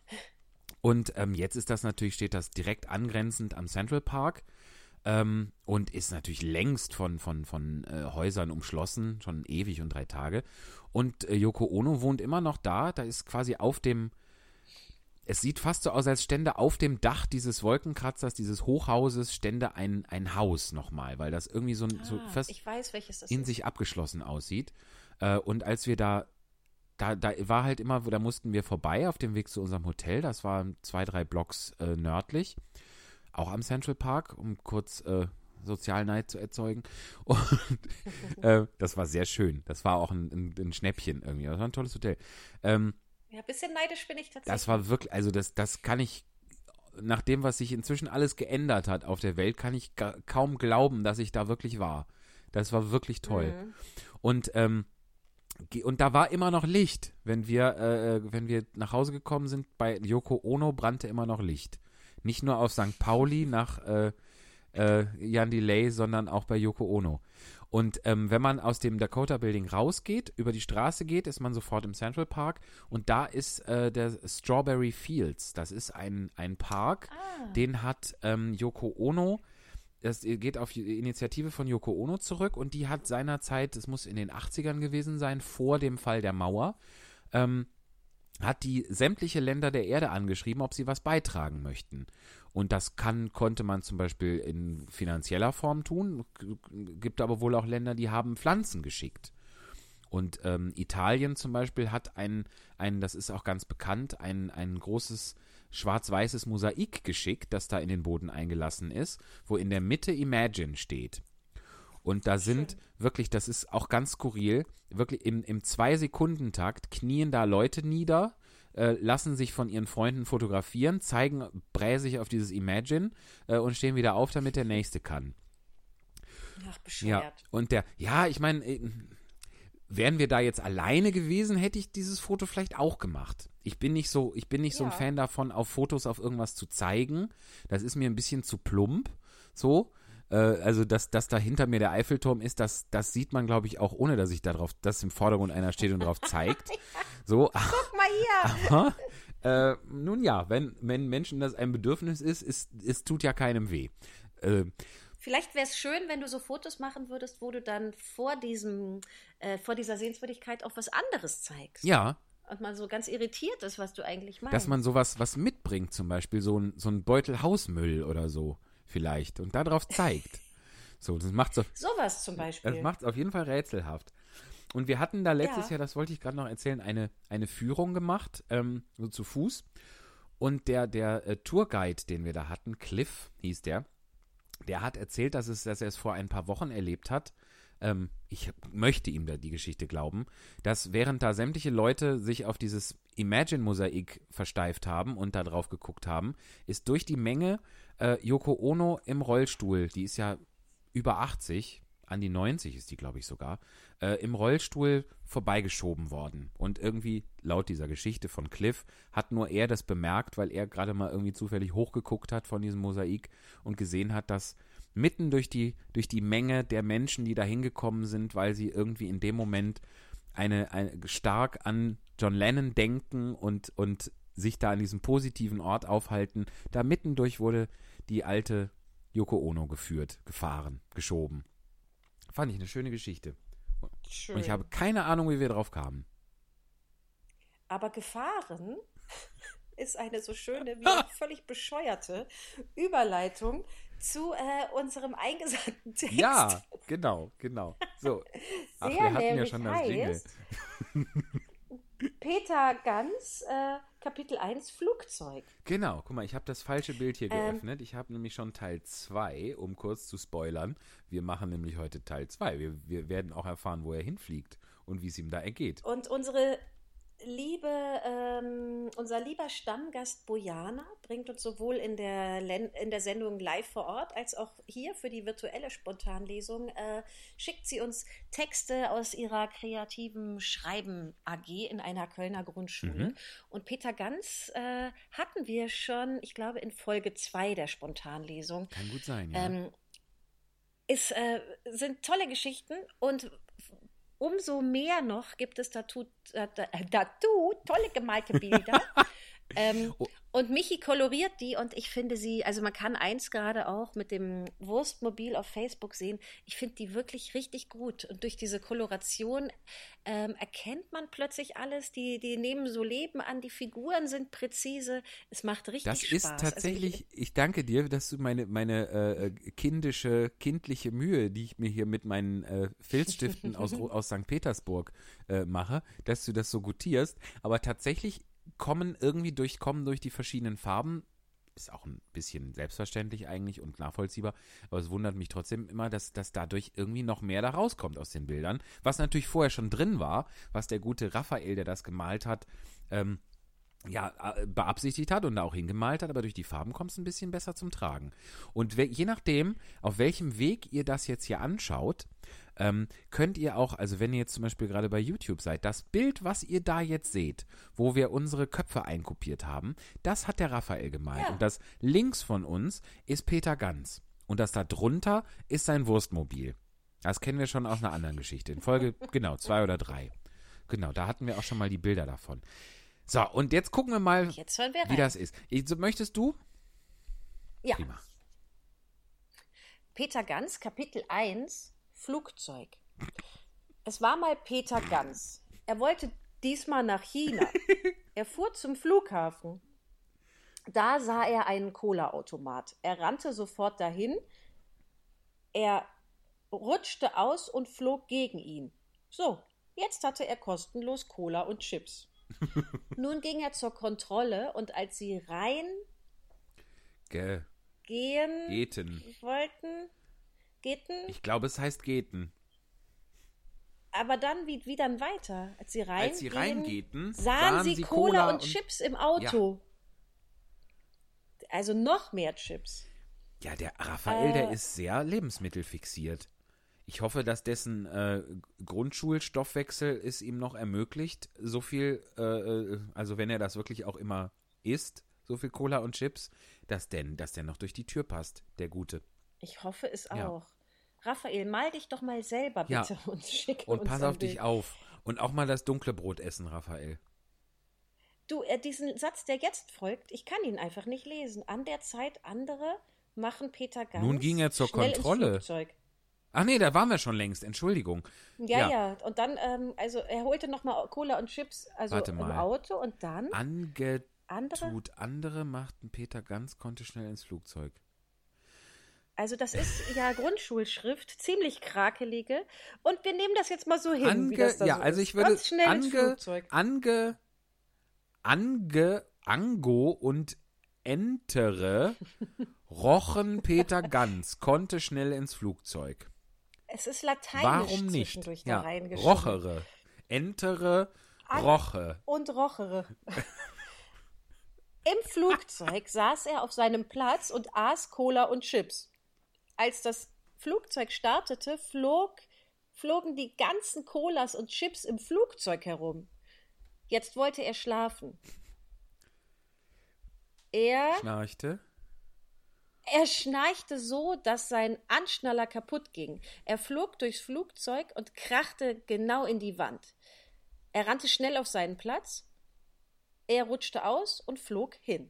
Und ähm, jetzt ist das natürlich, steht das direkt angrenzend am Central Park. ähm, und ist natürlich längst von, von, von äh, Häusern umschlossen, schon ewig und drei Tage. Und äh, Yoko Ono wohnt immer noch da, da ist quasi auf dem, es sieht fast so aus, als stände auf dem Dach dieses Wolkenkratzers, dieses Hochhauses, stände ein, ein Haus nochmal, weil das irgendwie so, so Ah, fast ich weiß, in ist. sich abgeschlossen aussieht. Äh, und als wir da, da, da war halt immer, da mussten wir vorbei auf dem Weg zu unserem Hotel. Das war zwei, drei Blocks äh, nördlich, auch am Central Park, um kurz äh, Sozialneid zu erzeugen. *laughs* Und äh, das war sehr schön. Das war auch ein, ein, ein Schnäppchen irgendwie. Das war ein tolles Hotel. Ähm, Ja, ein bisschen neidisch bin ich tatsächlich. das war wirklich, also das, das kann ich, nach dem, was sich inzwischen alles geändert hat auf der Welt, kann ich ga, kaum glauben, dass ich da wirklich war. Das war wirklich toll. Mhm. Und, ähm, und da war immer noch Licht, wenn wir, äh, wenn wir nach Hause gekommen sind. Bei Yoko Ono brannte immer noch Licht. Nicht nur auf St. Pauli nach äh, äh, Jan Delay, sondern auch bei Yoko Ono. Und ähm, wenn man aus dem Dakota Building rausgeht, über die Straße geht, ist man sofort im Central Park. Und da ist äh, der Strawberry Fields. Das ist ein, ein Park, Ah. den hat ähm, Yoko Ono. Das geht auf die Initiative von Yoko Ono zurück und die hat seinerzeit, das muss in den 80ern gewesen sein, vor dem Fall der Mauer, ähm, hat die sämtliche Länder der Erde angeschrieben, ob sie was beitragen möchten. Und das kann, konnte man zum Beispiel in finanzieller Form tun. Gibt aber wohl auch Länder, die haben Pflanzen geschickt. Und ähm, Italien zum Beispiel hat ein, ein, das ist auch ganz bekannt, ein, ein großes schwarz-weißes Mosaik geschickt, das da in den Boden eingelassen ist, wo in der Mitte Imagine steht. Und da sind wirklich, das ist auch ganz skurril, wirklich im, im Zwei-Sekunden-Takt knien da Leute nieder, äh, lassen sich von ihren Freunden fotografieren, zeigen bräsig auf dieses Imagine äh, und stehen wieder auf, damit der Nächste kann. Ach, Ja, bescheuert. und der, ja, ich meine, äh, wären wir da jetzt alleine gewesen, hätte ich dieses Foto vielleicht auch gemacht. Ich bin nicht so, ich bin nicht so ein Ja. Fan davon, auf Fotos auf irgendwas zu zeigen. Das ist mir ein bisschen zu plump. So. Äh, also, dass, dass da hinter mir der Eiffelturm ist, das, das sieht man, glaube ich, auch ohne, dass ich da drauf, dass im Vordergrund einer steht und drauf zeigt. *laughs* So, Guck mal hier. *laughs* aber, äh, nun ja, wenn, wenn Menschen das ein Bedürfnis ist, ist, es tut ja keinem weh. Äh, Vielleicht wäre es schön, wenn du so Fotos machen würdest, wo du dann vor diesem, äh, vor dieser Sehenswürdigkeit auch was anderes zeigst. ja, Und man so ganz irritiert ist, was du eigentlich meinst. dass man sowas was mitbringt, zum Beispiel so ein, so ein Beutel Hausmüll oder so vielleicht und darauf zeigt. So, das macht's auf, Sowas zum Beispiel. das macht's auf jeden Fall rätselhaft. Und wir hatten da letztes Ja. Jahr, das wollte ich gerade noch erzählen, eine, eine Führung gemacht, ähm, so zu Fuß. Und der, der äh, Tourguide, den wir da hatten, Cliff hieß der, der hat erzählt, dass, es, dass er es vor ein paar Wochen erlebt hat. Ähm, ich möchte ihm da die Geschichte glauben, dass während da sämtliche Leute sich auf dieses Imagine-Mosaik versteift haben und da drauf geguckt haben, ist durch die Menge äh, Yoko Ono im Rollstuhl, die ist ja über 80, an die 90 ist die, glaube ich sogar, äh, im Rollstuhl vorbeigeschoben worden. Und irgendwie, laut dieser Geschichte von Cliff, hat nur er das bemerkt, weil er gerade mal irgendwie zufällig hochgeguckt hat von diesem Mosaik und gesehen hat, dass mitten durch die, durch die Menge der Menschen, die da hingekommen sind, weil sie irgendwie in dem Moment eine, eine stark an John Lennon denken und, und sich da an diesem positiven Ort aufhalten, da mittendurch wurde die alte Yoko Ono geführt, gefahren, geschoben. Fand ich eine schöne Geschichte. Schön. Und ich habe keine Ahnung, wie wir drauf kamen. Aber gefahren *laughs* ist eine so schöne wie auch *laughs* völlig bescheuerte Überleitung zu äh, unserem eingesandten *laughs* Text. Ja, genau, genau. So. Ach, Der wir hatten ja schon das Jingle. Peter Ganz, äh, Kapitel 1, Flugzeug. Genau, guck mal, ich habe das falsche Bild hier Ähm. geöffnet. Ich habe nämlich schon Teil 2, um kurz zu spoilern. Wir machen nämlich heute Teil 2. Wir, wir werden auch erfahren, wo er hinfliegt und wie es ihm da ergeht. Und unsere liebe, ähm, unser lieber Stammgast Bojana bringt uns sowohl in der, Len in der Sendung live vor Ort als auch hier für die virtuelle Spontanlesung, äh, schickt sie uns Texte aus ihrer kreativen Schreiben AG in einer Kölner Grundschule. Mhm. Und Peter Ganz äh, hatten wir schon, ich glaube, in Folge 2 der Spontanlesung. Kann gut sein, ja. Ähm, ist, äh, sind tolle Geschichten und umso mehr noch gibt es dazu, äh, dazu tolle gemalte Bilder *laughs* Ähm, Oh. Und Michi koloriert die und ich finde sie, also man kann eins gerade auch mit dem Wurstmobil auf Facebook sehen. Ich finde die wirklich richtig gut. Und durch diese Koloration ähm, erkennt man plötzlich alles. Die, die nehmen so Leben an, die Figuren sind präzise. Es macht richtig Das Spaß. ist Also tatsächlich, ich danke dir, dass du meine, meine äh, kindische, kindliche Mühe, die ich mir hier mit meinen äh, Filzstiften aus, *laughs* aus St. Petersburg äh, mache, dass du das so gutierst. Aber tatsächlich kommen irgendwie durch, kommen durch die verschiedenen Farben, ist auch ein bisschen selbstverständlich eigentlich und nachvollziehbar, aber es wundert mich trotzdem immer, dass, dass dadurch irgendwie noch mehr da rauskommt aus den Bildern, was natürlich vorher schon drin war, was der gute Raphael, der das gemalt hat, ähm, ja, äh, beabsichtigt hat und da auch hingemalt hat, aber durch die Farben kommt es ein bisschen besser zum Tragen. Und je nachdem, auf welchem Weg ihr das jetzt hier anschaut, ähm, könnt ihr auch, also wenn ihr jetzt zum Beispiel gerade bei YouTube seid, das Bild, was ihr da jetzt seht, wo wir unsere Köpfe einkopiert haben, das hat der Raphael gemalt. Ja. Und das links von uns ist Peter Ganz. Und das da drunter ist sein Wurstmobil. Das kennen wir schon aus einer anderen Geschichte. In Folge, *laughs* genau, zwei oder drei. Genau, da hatten wir auch schon mal die Bilder davon. So, und jetzt gucken wir mal, wie das ist. Möchtest du? Ja. Prima. Peter Ganz, Kapitel 1, Flugzeug. Es war mal Peter Ganz. Er wollte diesmal nach China. *laughs* Er fuhr zum Flughafen. Da sah er einen Cola-Automat. Er rannte sofort dahin. Er rutschte aus und flog gegen ihn. So, jetzt hatte er kostenlos Cola und Chips. Nun ging er zur Kontrolle und als sie reingehen Ge Geten. wollten, gehten, Ich glaube, es heißt Geten. Aber dann, wie, wie dann weiter? Als sie reingehen, Als sie reingehten, sahen, sie, Cola, und, und- Chips im Auto. Also noch mehr Chips. Ja, der Raphael, der Äh. ist sehr lebensmittelfixiert. Ich hoffe, dass dessen äh, Grundschulstoffwechsel es ihm noch ermöglicht, so viel, äh, äh, also wenn er das wirklich auch immer isst, so viel Cola und Chips, dass denn, dass der noch durch die Tür passt, der Gute. Ich hoffe es Ja. auch. Raphael, mal dich doch mal selber Ja. bitte *laughs* und schicke Und uns pass ein auf dich auf. Und auch mal das dunkle Brot essen, Raphael. Du, äh, diesen Satz, der jetzt folgt, ich kann ihn einfach nicht lesen. An der Zeit andere machen Peter Ganz Nun ging er zur ins Kontrolle. Flugzeug. Ach nee, da waren wir schon längst, Entschuldigung. Ja, Ja. ja, Und dann, ähm, also er holte nochmal Cola und Chips, also im. Auto und dann Angetut andere. andere machten Peter ganz, konnte schnell ins Flugzeug. Also das ist ja Grundschulschrift, ziemlich krakelige. Und wir nehmen das jetzt mal so hin, wie Ange, das da ja, so also ich würde Ganz schnell ins ange, Flugzeug. ange, ange, ango und entere *laughs* rochen Peter Ganz, konnte schnell ins Flugzeug. Es ist lateinisch Warum nicht? zwischendurch da Ja, reingeschrieben. rochere, entere, roche. Und rochere. Im Flugzeug saß er auf seinem Platz und aß Cola und Chips. Als das Flugzeug startete, flog, flogen die ganzen Colas und Chips im Flugzeug herum. Jetzt wollte er schlafen. Er Schnarchte. Er schnarchte so, dass sein Anschnaller kaputt ging. Er flog durchs Flugzeug und krachte genau in die Wand. Er rannte schnell auf seinen Platz. Er rutschte aus und flog hin.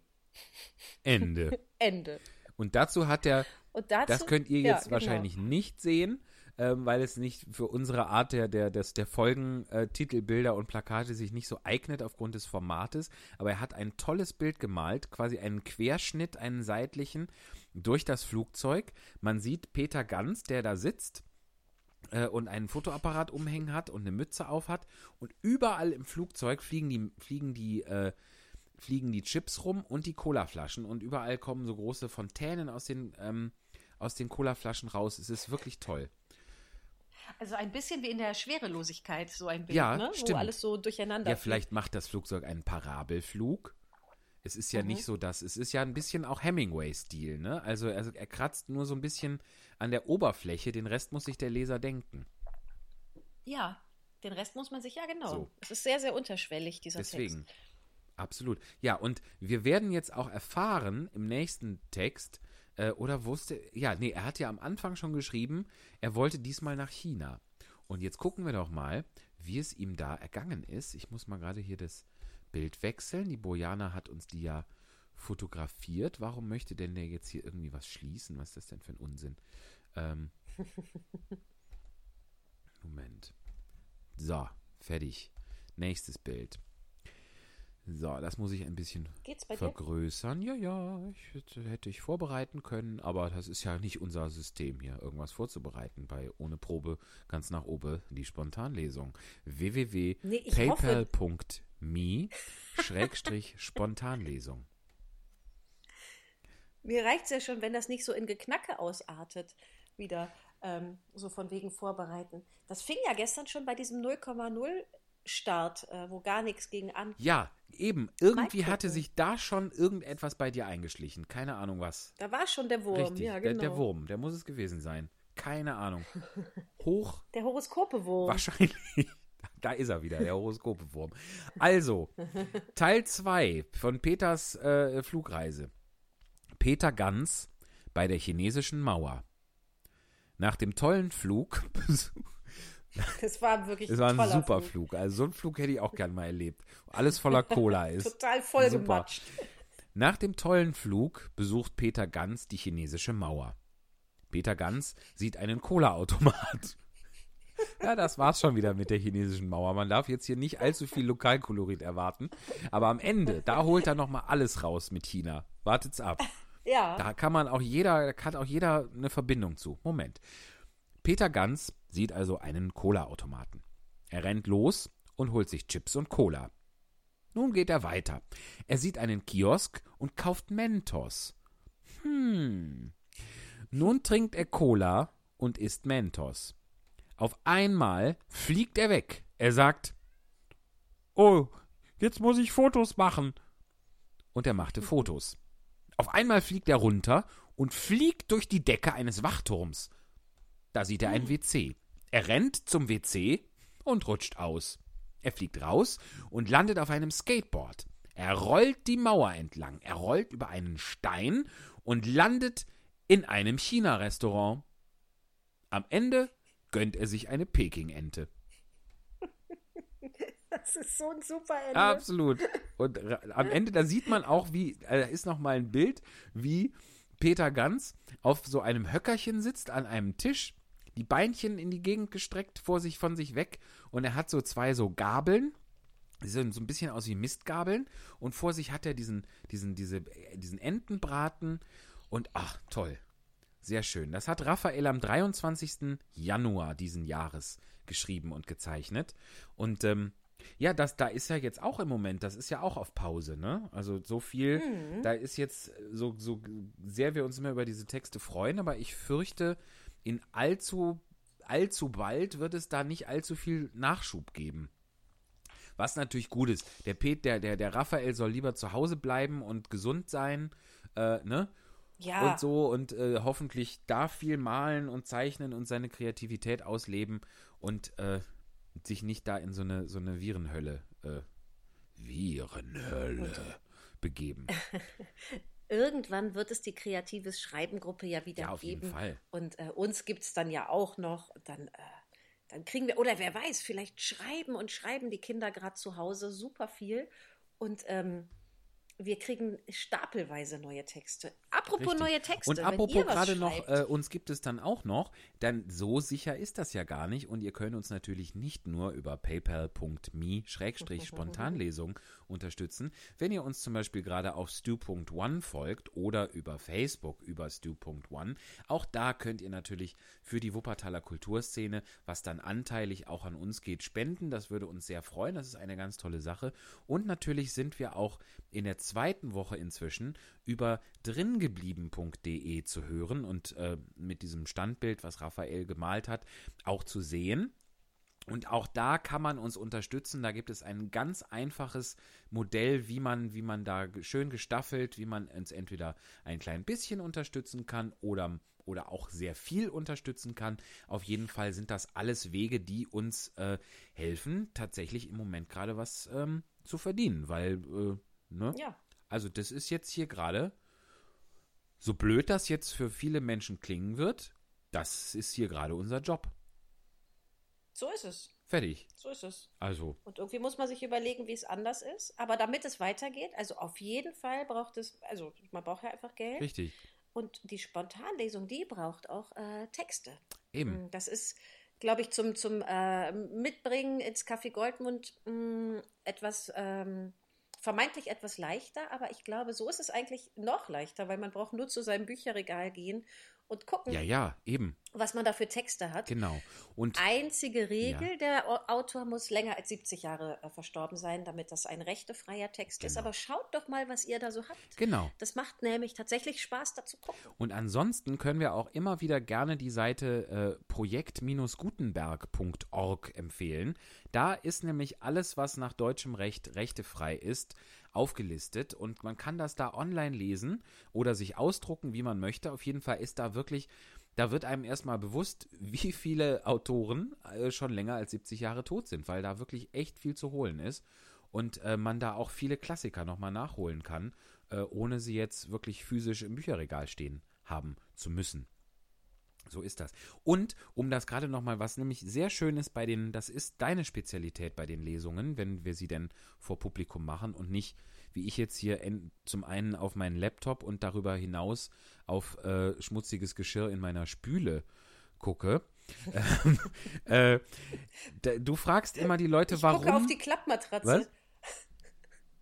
Ende. *laughs* Ende. Und dazu hat er Und dazu, Das könnt ihr Ja, jetzt genau. wahrscheinlich nicht sehen, ähm, weil es nicht für unsere Art der, der, des, der Folgen, äh, Titelbilder und Plakate sich nicht so eignet aufgrund des Formates. Aber er hat ein tolles Bild gemalt, quasi einen Querschnitt, einen seitlichen, durch das Flugzeug. Man sieht Peter Ganz, der da sitzt äh, und einen Fotoapparat umhängen hat und eine Mütze auf hat. Und überall im Flugzeug fliegen die, fliegen die, äh, fliegen die Chips rum und die Colaflaschen. Und überall kommen so große Fontänen aus den, ähm, aus den Colaflaschen raus. Es ist wirklich toll. Also ein bisschen wie in der Schwerelosigkeit, so ein Bild, Ja, ne? stimmt. wo alles so durcheinander Ja, vielleicht macht das Flugzeug einen Parabelflug. Es ist ja Mhm. nicht so, dass es ist ja ein bisschen auch Hemingway-Stil, ne? Also er, er kratzt nur so ein bisschen an der Oberfläche, den Rest muss sich der Leser denken. Ja, den Rest muss man sich, ja genau. So. Es ist sehr, sehr unterschwellig, dieser Deswegen. Text. Absolut. Ja, und wir werden jetzt auch erfahren im nächsten Text, äh, oder wusste, ja, nee, er hat ja am Anfang schon geschrieben, er wollte diesmal nach China. Und jetzt gucken wir doch mal, wie es ihm da ergangen ist. Ich muss mal gerade hier das Bild wechseln. Die Bojana hat uns die ja fotografiert. Warum möchte denn der jetzt hier irgendwie was schließen? Was ist das denn für ein Unsinn? Ähm, *laughs* Moment. So, fertig. Nächstes Bild. So, das muss ich ein bisschen bei dir? vergrößern. Ja, ja, ich, hätte- ich vorbereiten können, aber das ist ja nicht unser System hier, irgendwas vorzubereiten bei ohne Probe ganz nach oben die Spontanlesung. Nee, www.paypal.me Schrägstrich *laughs* Spontanlesung. Mir reicht es ja schon, wenn das nicht so in Geknacke ausartet, wieder ähm, so von wegen vorbereiten. Das fing ja gestern schon bei diesem 0,0 Start, äh, wo gar nichts gegen an. Ja, eben, irgendwie hatte sich da schon irgendetwas bei dir eingeschlichen. Keine Ahnung was. Da war schon der Wurm. Richtig, ja, der, genau. der Wurm, der muss es gewesen sein. Keine Ahnung. Hoch *laughs* Der Horoskopewurm. Wahrscheinlich. Da ist er wieder, der Horoskopewurm. Also, Teil 2 von Peters äh, Flugreise. Peter Ganz bei der chinesischen Mauer. Nach dem tollen Flug, *laughs* Das war wirklich es war ein toller super Flug. Flug. Also so einen Flug hätte ich auch gern mal erlebt. Alles voller Cola *laughs* ist. Total voll Super. gematscht. Nach dem tollen Flug besucht Peter Ganz die chinesische Mauer. Peter Ganz sieht einen Cola-Automat. Ja, das war's schon wieder mit der chinesischen Mauer. Man darf jetzt hier nicht allzu viel Lokalkolorit erwarten. Aber am Ende, da holt er nochmal alles raus mit China. Wartet's ab. *laughs* Ja. Da kann man auch jeder, da kann auch jeder eine Verbindung zu. Moment. Peter Ganz sieht also einen Cola-Automaten. Er rennt los und holt sich Chips und Cola. Nun geht er weiter. Er sieht einen Kiosk und kauft Mentos. Hm. Nun trinkt er Cola und isst Mentos. Auf einmal fliegt er weg. Er sagt, Oh, jetzt muss ich Fotos machen. Und er machte Fotos. Auf einmal fliegt er runter und fliegt durch die Decke eines Wachturms. Da sieht er ein WC. Er rennt zum WC und rutscht aus. Er fliegt raus und landet auf einem Skateboard. Er rollt die Mauer entlang. Er rollt über einen Stein und landet in einem China-Restaurant. Am Ende gönnt er sich eine Peking-Ente. *laughs* Das ist so ein super Ende. Absolut. Und am Ende, da sieht man auch, wie, äh, da ist noch mal ein Bild, wie Peter Ganz auf so einem Höckerchen sitzt an einem Tisch, die Beinchen in die Gegend gestreckt vor sich von sich weg und er hat so zwei so Gabeln, die sehen so ein bisschen aus wie Mistgabeln und vor sich hat er diesen, diesen, diese, äh, diesen Entenbraten und ach, toll. Sehr schön. Das hat Raphael am 23. Januar diesen Jahres geschrieben und gezeichnet. Und ähm, ja, das, da ist ja jetzt auch im Moment, das ist ja auch auf Pause, ne? Also so viel, da ist jetzt so, so sehr wir uns immer über diese Texte freuen, aber ich fürchte, in allzu, allzu bald wird es da nicht allzu viel Nachschub geben. Was natürlich gut ist. Der Pet, der, der, der Raphael soll lieber zu Hause bleiben und gesund sein, äh, ne? Ja. und so und äh, hoffentlich da viel malen und zeichnen und seine Kreativität ausleben und äh, sich nicht da in so eine so eine Virenhölle äh, Virenhölle begeben. *laughs* Irgendwann wird es die kreatives Schreibengruppe ja wieder Ja, auf jeden geben. Fall. Und äh, uns gibt es dann ja auch noch. Dann, äh, dann kriegen wir, oder wer weiß, vielleicht schreiben und schreiben die Kinder gerade zu Hause super viel. Und ähm, wir kriegen stapelweise neue Texte. Apropos Richtig. neue Texte. Und apropos gerade noch, äh, uns gibt es dann auch noch, dann so sicher ist das ja gar nicht und ihr könnt uns natürlich nicht nur über paypal.me-spontanlesung *laughs* unterstützen. Wenn ihr uns zum Beispiel gerade auf stu.one folgt oder über Facebook über stu.one, auch da könnt ihr natürlich für die Wuppertaler Kulturszene, was dann anteilig auch an uns geht, spenden. Das würde uns sehr freuen. Das ist eine ganz tolle Sache. Und natürlich sind wir auch in der zweiten Woche inzwischen über dringeblieben.de zu hören und äh, mit diesem Standbild, was Raphael gemalt hat, auch zu sehen. Und auch da kann man uns unterstützen. Da gibt es ein ganz einfaches Modell, wie man, wie man da schön gestaffelt, wie man uns entweder ein klein bisschen unterstützen kann oder, oder auch sehr viel unterstützen kann. Auf jeden Fall sind das alles Wege, die uns äh, helfen, tatsächlich im Moment gerade was ähm, zu verdienen. Weil, äh, ne? ja, Also das ist jetzt hier gerade, so blöd das jetzt für viele Menschen klingen wird, das ist hier gerade unser Job. So ist es. Fertig. So ist es. Also, Und irgendwie muss man sich überlegen, wie es anders ist. Aber damit es weitergeht, also auf jeden Fall braucht es, also man braucht ja einfach Geld. richtig. Und die Spontanlesung, die braucht auch äh, Texte. Eben. Mm, Das ist, glaube ich, zum, zum äh, Mitbringen ins Café Goldmund mh, etwas, ähm, vermeintlich etwas leichter, aber ich glaube, so ist es eigentlich noch leichter, weil man braucht nur zu seinem Bücherregal gehen und gucken, Ja, ja, eben. was man da für Texte hat. Genau. Und Einzige Regel, der Au- Autor muss länger als 70 Jahre äh, verstorben sein, damit das ein rechtefreier Text ist. Genau. Aber schaut doch mal, was ihr da so habt. genau. Das macht nämlich tatsächlich Spaß, da zu gucken. Und ansonsten können wir auch immer wieder gerne die Seite äh, projekt-gutenberg.org empfehlen. Da ist nämlich alles, was nach deutschem Recht rechtefrei ist, aufgelistet und man kann das da online lesen oder sich ausdrucken, wie man möchte. Auf jeden Fall ist da wirklich, da wird einem erstmal bewusst, wie viele Autoren äh, schon länger als 70 Jahre tot sind, weil da wirklich echt viel zu holen ist und äh, man da auch viele Klassiker nochmal nachholen kann, äh, ohne sie jetzt wirklich physisch im Bücherregal stehen haben zu müssen. So ist das. Und um das gerade nochmal, was nämlich sehr schön ist bei den, das ist deine Spezialität bei den Lesungen, wenn wir sie denn vor Publikum machen und nicht, wie ich jetzt hier en, zum einen auf meinen Laptop und darüber hinaus auf äh, schmutziges Geschirr in meiner Spüle gucke. *laughs* Ähm, äh, du fragst immer die Leute, Ich warum. gucke auf die Klappmatratze. Was?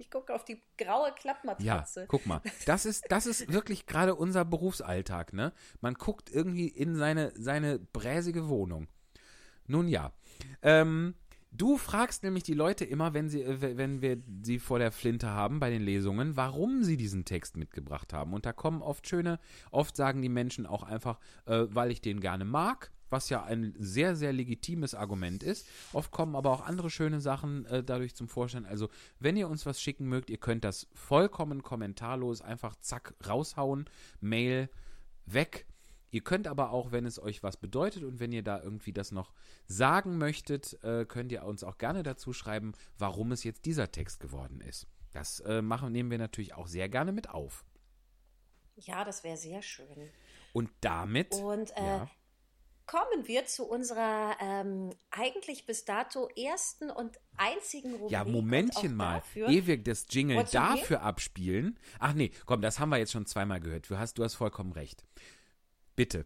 Ich gucke auf die graue Ja, Klappmatratze. guck mal. Das ist, das ist wirklich gerade unser Berufsalltag, ne? Man guckt irgendwie in seine, seine bräsige Wohnung. Nun ja. Ähm, du fragst nämlich die Leute immer, wenn, sie, äh, wenn wir sie vor der Flinte haben bei den Lesungen, warum sie diesen Text mitgebracht haben. Und da kommen oft schöne, oft sagen die Menschen auch einfach, äh, weil ich den gerne mag, was ja ein sehr, sehr legitimes Argument ist. Oft kommen aber auch andere schöne Sachen äh, dadurch zum Vorschein. Also, wenn ihr uns was schicken mögt, ihr könnt das vollkommen kommentarlos einfach zack raushauen, Mail weg. Ihr könnt aber auch, wenn es euch was bedeutet und wenn ihr da irgendwie das noch sagen möchtet, äh, könnt ihr uns auch gerne dazu schreiben, warum es jetzt dieser Text geworden ist. Das äh, machen, nehmen wir natürlich auch sehr gerne mit auf. Ja, das wäre sehr schön. Und damit. Und äh, ja, kommen wir zu unserer ähm, eigentlich bis dato ersten und einzigen Rubrik. ja, Momentchen mal. Ehe wir das Jingle gehen? dafür abspielen. Ach nee, komm, das haben wir jetzt schon zweimal gehört. Du hast, du hast vollkommen recht. Bitte.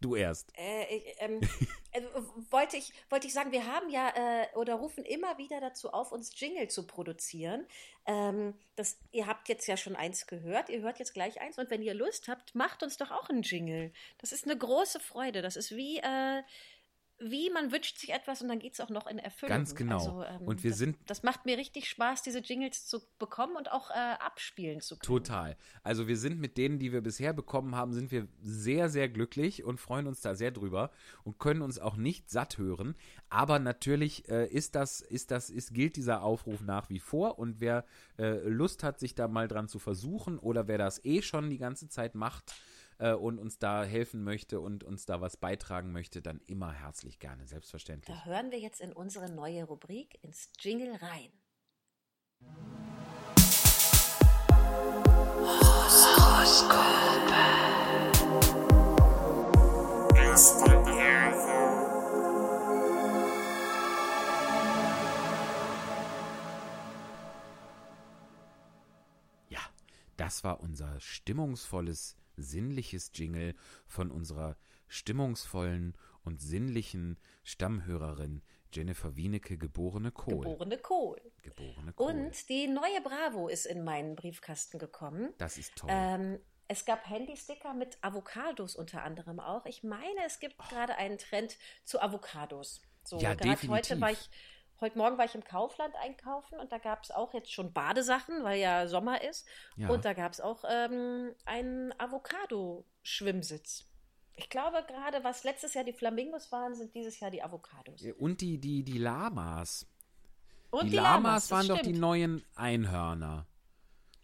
Du erst. Äh, ich, ähm, *laughs* äh, wollte, ich, wollte ich sagen, wir haben ja äh, oder rufen immer wieder dazu auf, uns Jingle zu produzieren. Ähm, das, ihr habt jetzt ja schon eins gehört, ihr hört jetzt gleich eins und wenn ihr Lust habt, macht uns doch auch einen Jingle. Das ist eine große Freude. Das ist wie, äh, wie man wünscht sich etwas und dann geht es auch noch in Erfüllung. Ganz genau. Also, ähm, Und wir das, sind- Das macht mir richtig Spaß, diese Jingles zu bekommen und auch äh, abspielen zu können. Total. Also wir sind mit denen, die wir bisher bekommen haben, sind wir sehr, sehr glücklich und freuen uns da sehr drüber und können uns auch nicht satt hören. Aber natürlich äh, ist das, ist das, ist, gilt dieser Aufruf nach wie vor und wer äh, Lust hat, sich da mal dran zu versuchen oder wer das eh schon die ganze Zeit macht äh, und uns da helfen möchte und uns da was beitragen möchte, dann immer herzlich gerne, selbstverständlich. Da hören wir jetzt in unsere neue Rubrik ins Jingle rein. Ja, das war unser stimmungsvolles, sinnliches Jingle von unserer stimmungsvollen und sinnlichen Stammhörerin Jennifer Wienecke, geborene Kohl. Geborene Kohl. Geborene Kohl. Und die neue Bravo ist in meinen Briefkasten gekommen. das ist toll. Ähm, es gab Handysticker mit Avocados unter anderem auch. Ich meine, es gibt gerade einen Trend zu Avocados. So, Ja, gerade definitiv. heute war ich, heute Morgen war ich im Kaufland einkaufen und da gab es auch jetzt schon Badesachen, weil ja Sommer ist. Ja. Und da gab es auch ähm, einen Avocado-Schwimmsitz. Ich glaube gerade, was letztes Jahr die Flamingos waren, sind dieses Jahr die Avocados. Und die, die, die Lamas. Und die, Lamas, das waren doch die stimmt. neuen Einhörner.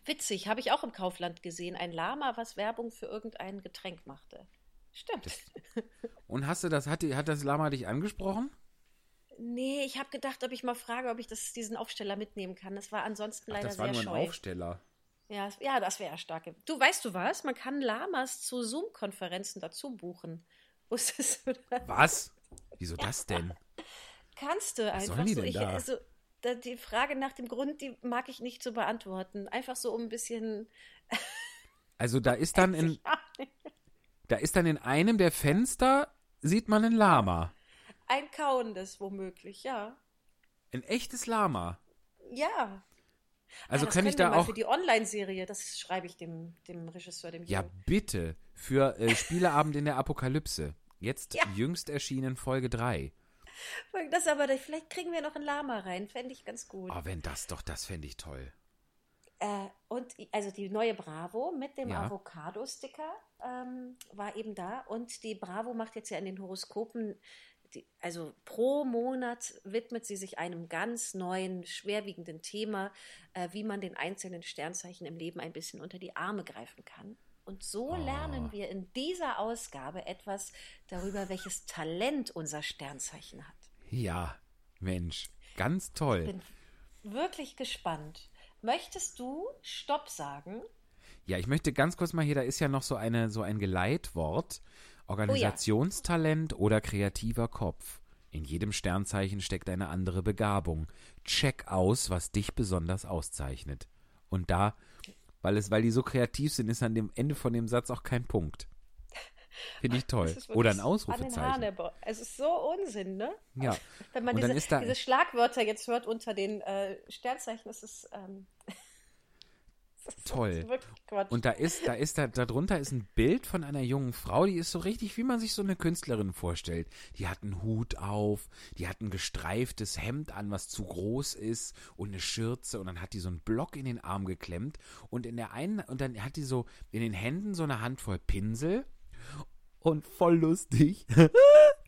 Witzig, habe ich auch im Kaufland gesehen. Ein Lama, was Werbung für irgendein Getränk machte. Stimmt. Und hast du das, hat, die, hat das Lama dich angesprochen? Nee, ich habe gedacht, ob ich mal frage, ob ich das, diesen Aufsteller mitnehmen kann. Das war ansonsten Ach, leider das war sehr nur ein scheu. Aufsteller. Ja, ja, das wäre stark. Du weißt du was? Man kann Lamas zu Zoom-Konferenzen dazu buchen. *laughs* Wusstest du das? Was? Wieso das denn? *laughs* Kannst du einfach sollen die so. denn Ich, da? also, da, die Frage nach dem Grund, die mag ich nicht zu beantworten. Einfach so um ein bisschen. *laughs* Also da ist dann in, da ist dann in einem der Fenster, sieht man ein Lama. Ein kauendes womöglich, ja. Ein echtes Lama. Ja. Also das kann ich da mal auch. Für die Online-Serie, das schreibe ich dem, dem Regisseur, dem Ja, Jo. bitte. Für äh, Spieleabend in der Apokalypse. Jetzt Ja. jüngst erschienen Folge 3. Das aber, vielleicht kriegen wir noch ein Lama rein, fände ich ganz gut. Oh, wenn das doch, das fände ich toll. Äh, und also die neue Bravo mit dem Ja. Avocado-Sticker ähm, war eben da. Und die Bravo macht jetzt ja in den Horoskopen, die, also pro Monat widmet sie sich einem ganz neuen, schwerwiegenden Thema, äh, wie man den einzelnen Sternzeichen im Leben ein bisschen unter die Arme greifen kann. Und so Oh. lernen wir in dieser Ausgabe etwas darüber, welches Talent unser Sternzeichen hat. Ja, Mensch, ganz toll. Bin wirklich gespannt. Möchtest du Stopp sagen? Ja, ich möchte ganz kurz mal hier, da ist ja noch so eine so ein Geleitwort, Organisationstalent oder kreativer Kopf. In jedem Sternzeichen steckt eine andere Begabung. Check aus, was dich besonders auszeichnet. Und da, weil es, weil die so kreativ sind, ist an dem Ende von dem Satz auch kein Punkt. Finde ich toll. Oder ein Ausrufezeichen. Es ist so Unsinn, ne? Ja. Wenn man diese, da- diese Schlagwörter jetzt hört unter den äh, Sternzeichen, ist es ähm, *laughs* Toll. Und da ist, da ist, da, darunter ist ein Bild von einer jungen Frau, die ist so richtig, wie man sich so eine Künstlerin vorstellt. Die hat einen Hut auf, die hat ein gestreiftes Hemd an, was zu groß ist und eine Schürze und dann hat die so einen Block in den Arm geklemmt und in der einen, und dann hat die so in den Händen so eine Handvoll Pinsel und voll lustig.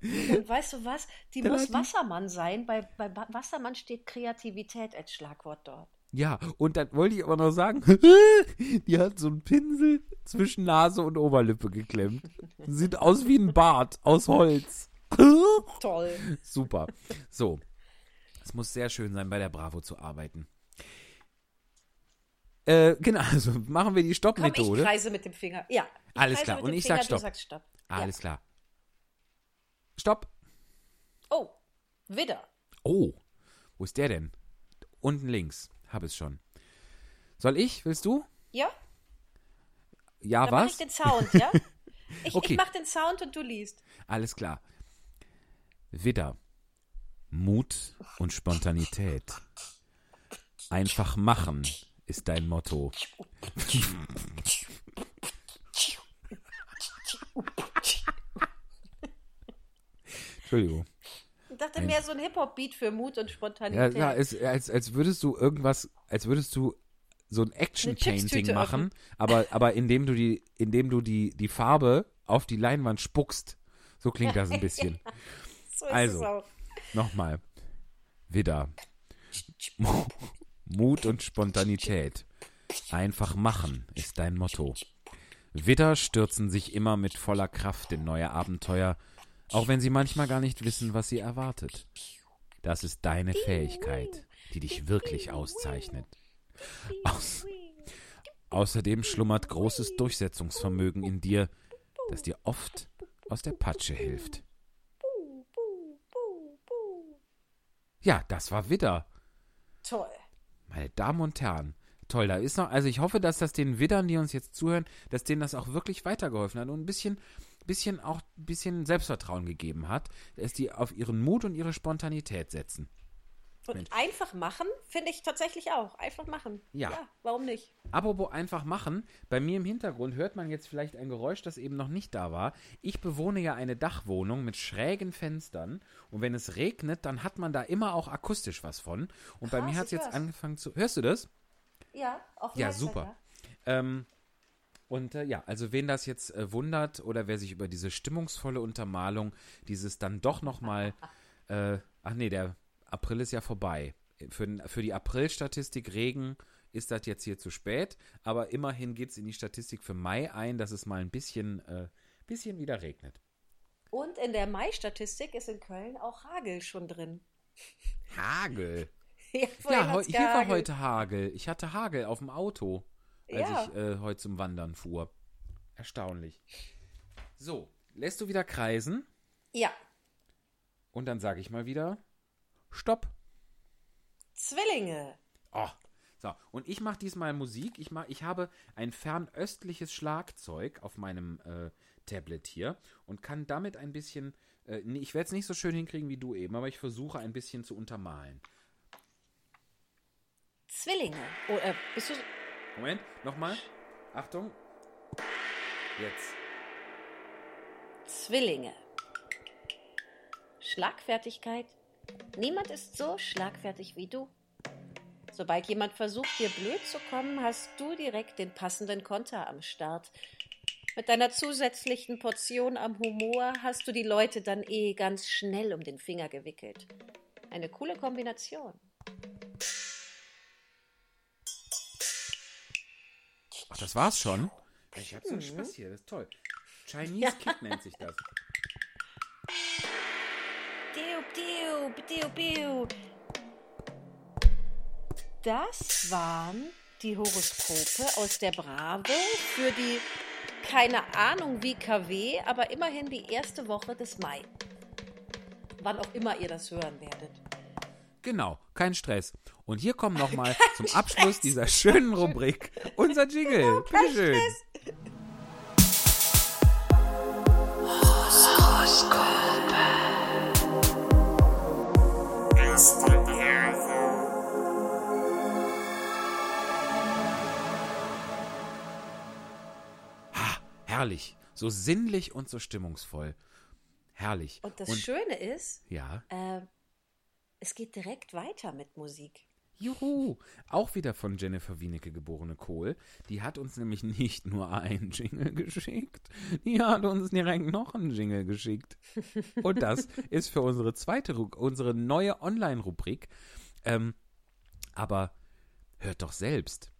Und weißt du was? Die muss Wassermann sein. Bei, bei Wassermann steht Kreativität als Schlagwort dort. Ja, und dann wollte ich aber noch sagen, *laughs* die hat so einen Pinsel zwischen Nase und Oberlippe geklemmt. Sieht aus wie ein Bart aus Holz. *laughs* Toll. Super. So. Es muss sehr schön sein, bei der Bravo zu arbeiten. Äh, genau, also machen wir die Komm, ich Stoppmethode. kreise mit dem Finger. Ja. Alles klar. Und ich Finger, sag du Stopp. sagst Stopp. Alles Ja. klar. Stopp. Oh, Widder. Oh, wo ist der denn? Unten links. Hab es schon. Soll ich? Willst du? Ja? Ja, Dann mache ich was? den Sound, ja? *laughs* Ich, Okay. ich mache den Sound und du liest. Alles klar. Widder. Mut und Spontanität. Einfach machen ist dein Motto. *laughs* Entschuldigung. Ich dachte Ein- mehr so ein Hip-Hop-Beat für Mut und Ja, Spontanität. ja es, als, als würdest du irgendwas, als würdest du so ein Action-Painting machen, aber, aber indem du die, indem du die, die Farbe auf die Leinwand spuckst. So klingt das ein *laughs* bisschen. so ist also. Nochmal. Widder. Mu- *laughs* Mut und Spontanität. Einfach machen ist dein Motto. Widder stürzen sich immer mit voller Kraft in neue Abenteuer, auch wenn sie manchmal gar nicht wissen, was sie erwartet. Das ist deine Fähigkeit, die dich wirklich auszeichnet. Aus Außerdem schlummert großes Durchsetzungsvermögen in dir, das dir oft aus der Patsche hilft. Ja, das war Widder. Toll. Meine Damen und Herren, toll, da ist noch, also ich hoffe, dass das den Widdern, die uns jetzt zuhören, dass denen das auch wirklich weitergeholfen hat und ein bisschen, bisschen auch ein bisschen Selbstvertrauen gegeben hat, dass die auf ihren Mut und ihre Spontanität setzen. Und Mensch. einfach machen finde ich tatsächlich auch. Einfach machen. Ja. warum nicht? Apropos einfach machen, bei mir im Hintergrund hört man jetzt vielleicht ein Geräusch, das eben noch nicht da war. Ich bewohne ja eine Dachwohnung mit schrägen Fenstern und wenn es regnet, dann hat man da immer auch akustisch was von. Und bei Krass, mir hat es jetzt hör's. angefangen zu. Hörst du das? Ja, auf Ja, super. Ähm, und äh, ja, also wen das jetzt äh, wundert oder wer sich über diese stimmungsvolle Untermalung, dieses dann doch nochmal, *laughs* äh, ach nee, der April ist ja vorbei. Für, für die April-Statistik Regen ist das jetzt hier zu spät, aber immerhin geht es in die Statistik für Mai ein, dass es mal ein bisschen, äh, bisschen wieder regnet. Und in der Mai-Statistik ist in Köln auch Hagel schon drin. Hagel. *laughs* ja, Ja, hier war heute Hagel. Ich hatte Hagel auf dem Auto, als Ja. ich äh, heute zum Wandern fuhr. Erstaunlich. So, lässt du wieder kreisen Ja, und dann sage ich mal wieder Stopp. Zwillinge. Oh. So, und ich mache diesmal Musik. Ich, mach, ich habe ein fernöstliches Schlagzeug auf meinem äh, Tablet hier und kann damit ein bisschen. Äh, ich werde es nicht so schön hinkriegen wie du eben, aber ich versuche ein bisschen zu untermalen. Zwillinge. Oh, äh, bist du. Moment, nochmal. Achtung. Jetzt. Zwillinge. Schlagfertigkeit. Niemand ist so schlagfertig wie du. Sobald jemand versucht, dir blöd zu kommen, hast du direkt den passenden Konter am Start. Mit deiner zusätzlichen Portion am Humor hast du die Leute dann eh ganz schnell um den Finger gewickelt. Eine coole Kombination. Ach, das war's schon? Ich hab so einen Spaß hier, das ist toll. Chinese Kid nennt sich das. Das waren die Horoskope aus der Bravo für die, keine Ahnung wie KW, aber immerhin die erste Woche des Mai. Wann auch immer ihr das hören werdet. Genau, kein Stress. Und hier kommen nochmal *laughs* zum Abschluss dieser schönen Rubrik unser Jingle. Bitteschön. Ha, herrlich. So sinnlich und so stimmungsvoll. Herrlich. Und das Schöne ist, ja. äh, es geht direkt weiter mit Musik. Juhu! Auch wieder von Jennifer Wienecke geborene Kohl. Die hat uns nämlich *laughs* nicht nur einen Jingle geschickt, die hat uns direkt noch einen Jingle geschickt. *laughs* Und das ist für unsere zweite, unsere neue Online-Rubrik. Ähm, aber hört doch selbst.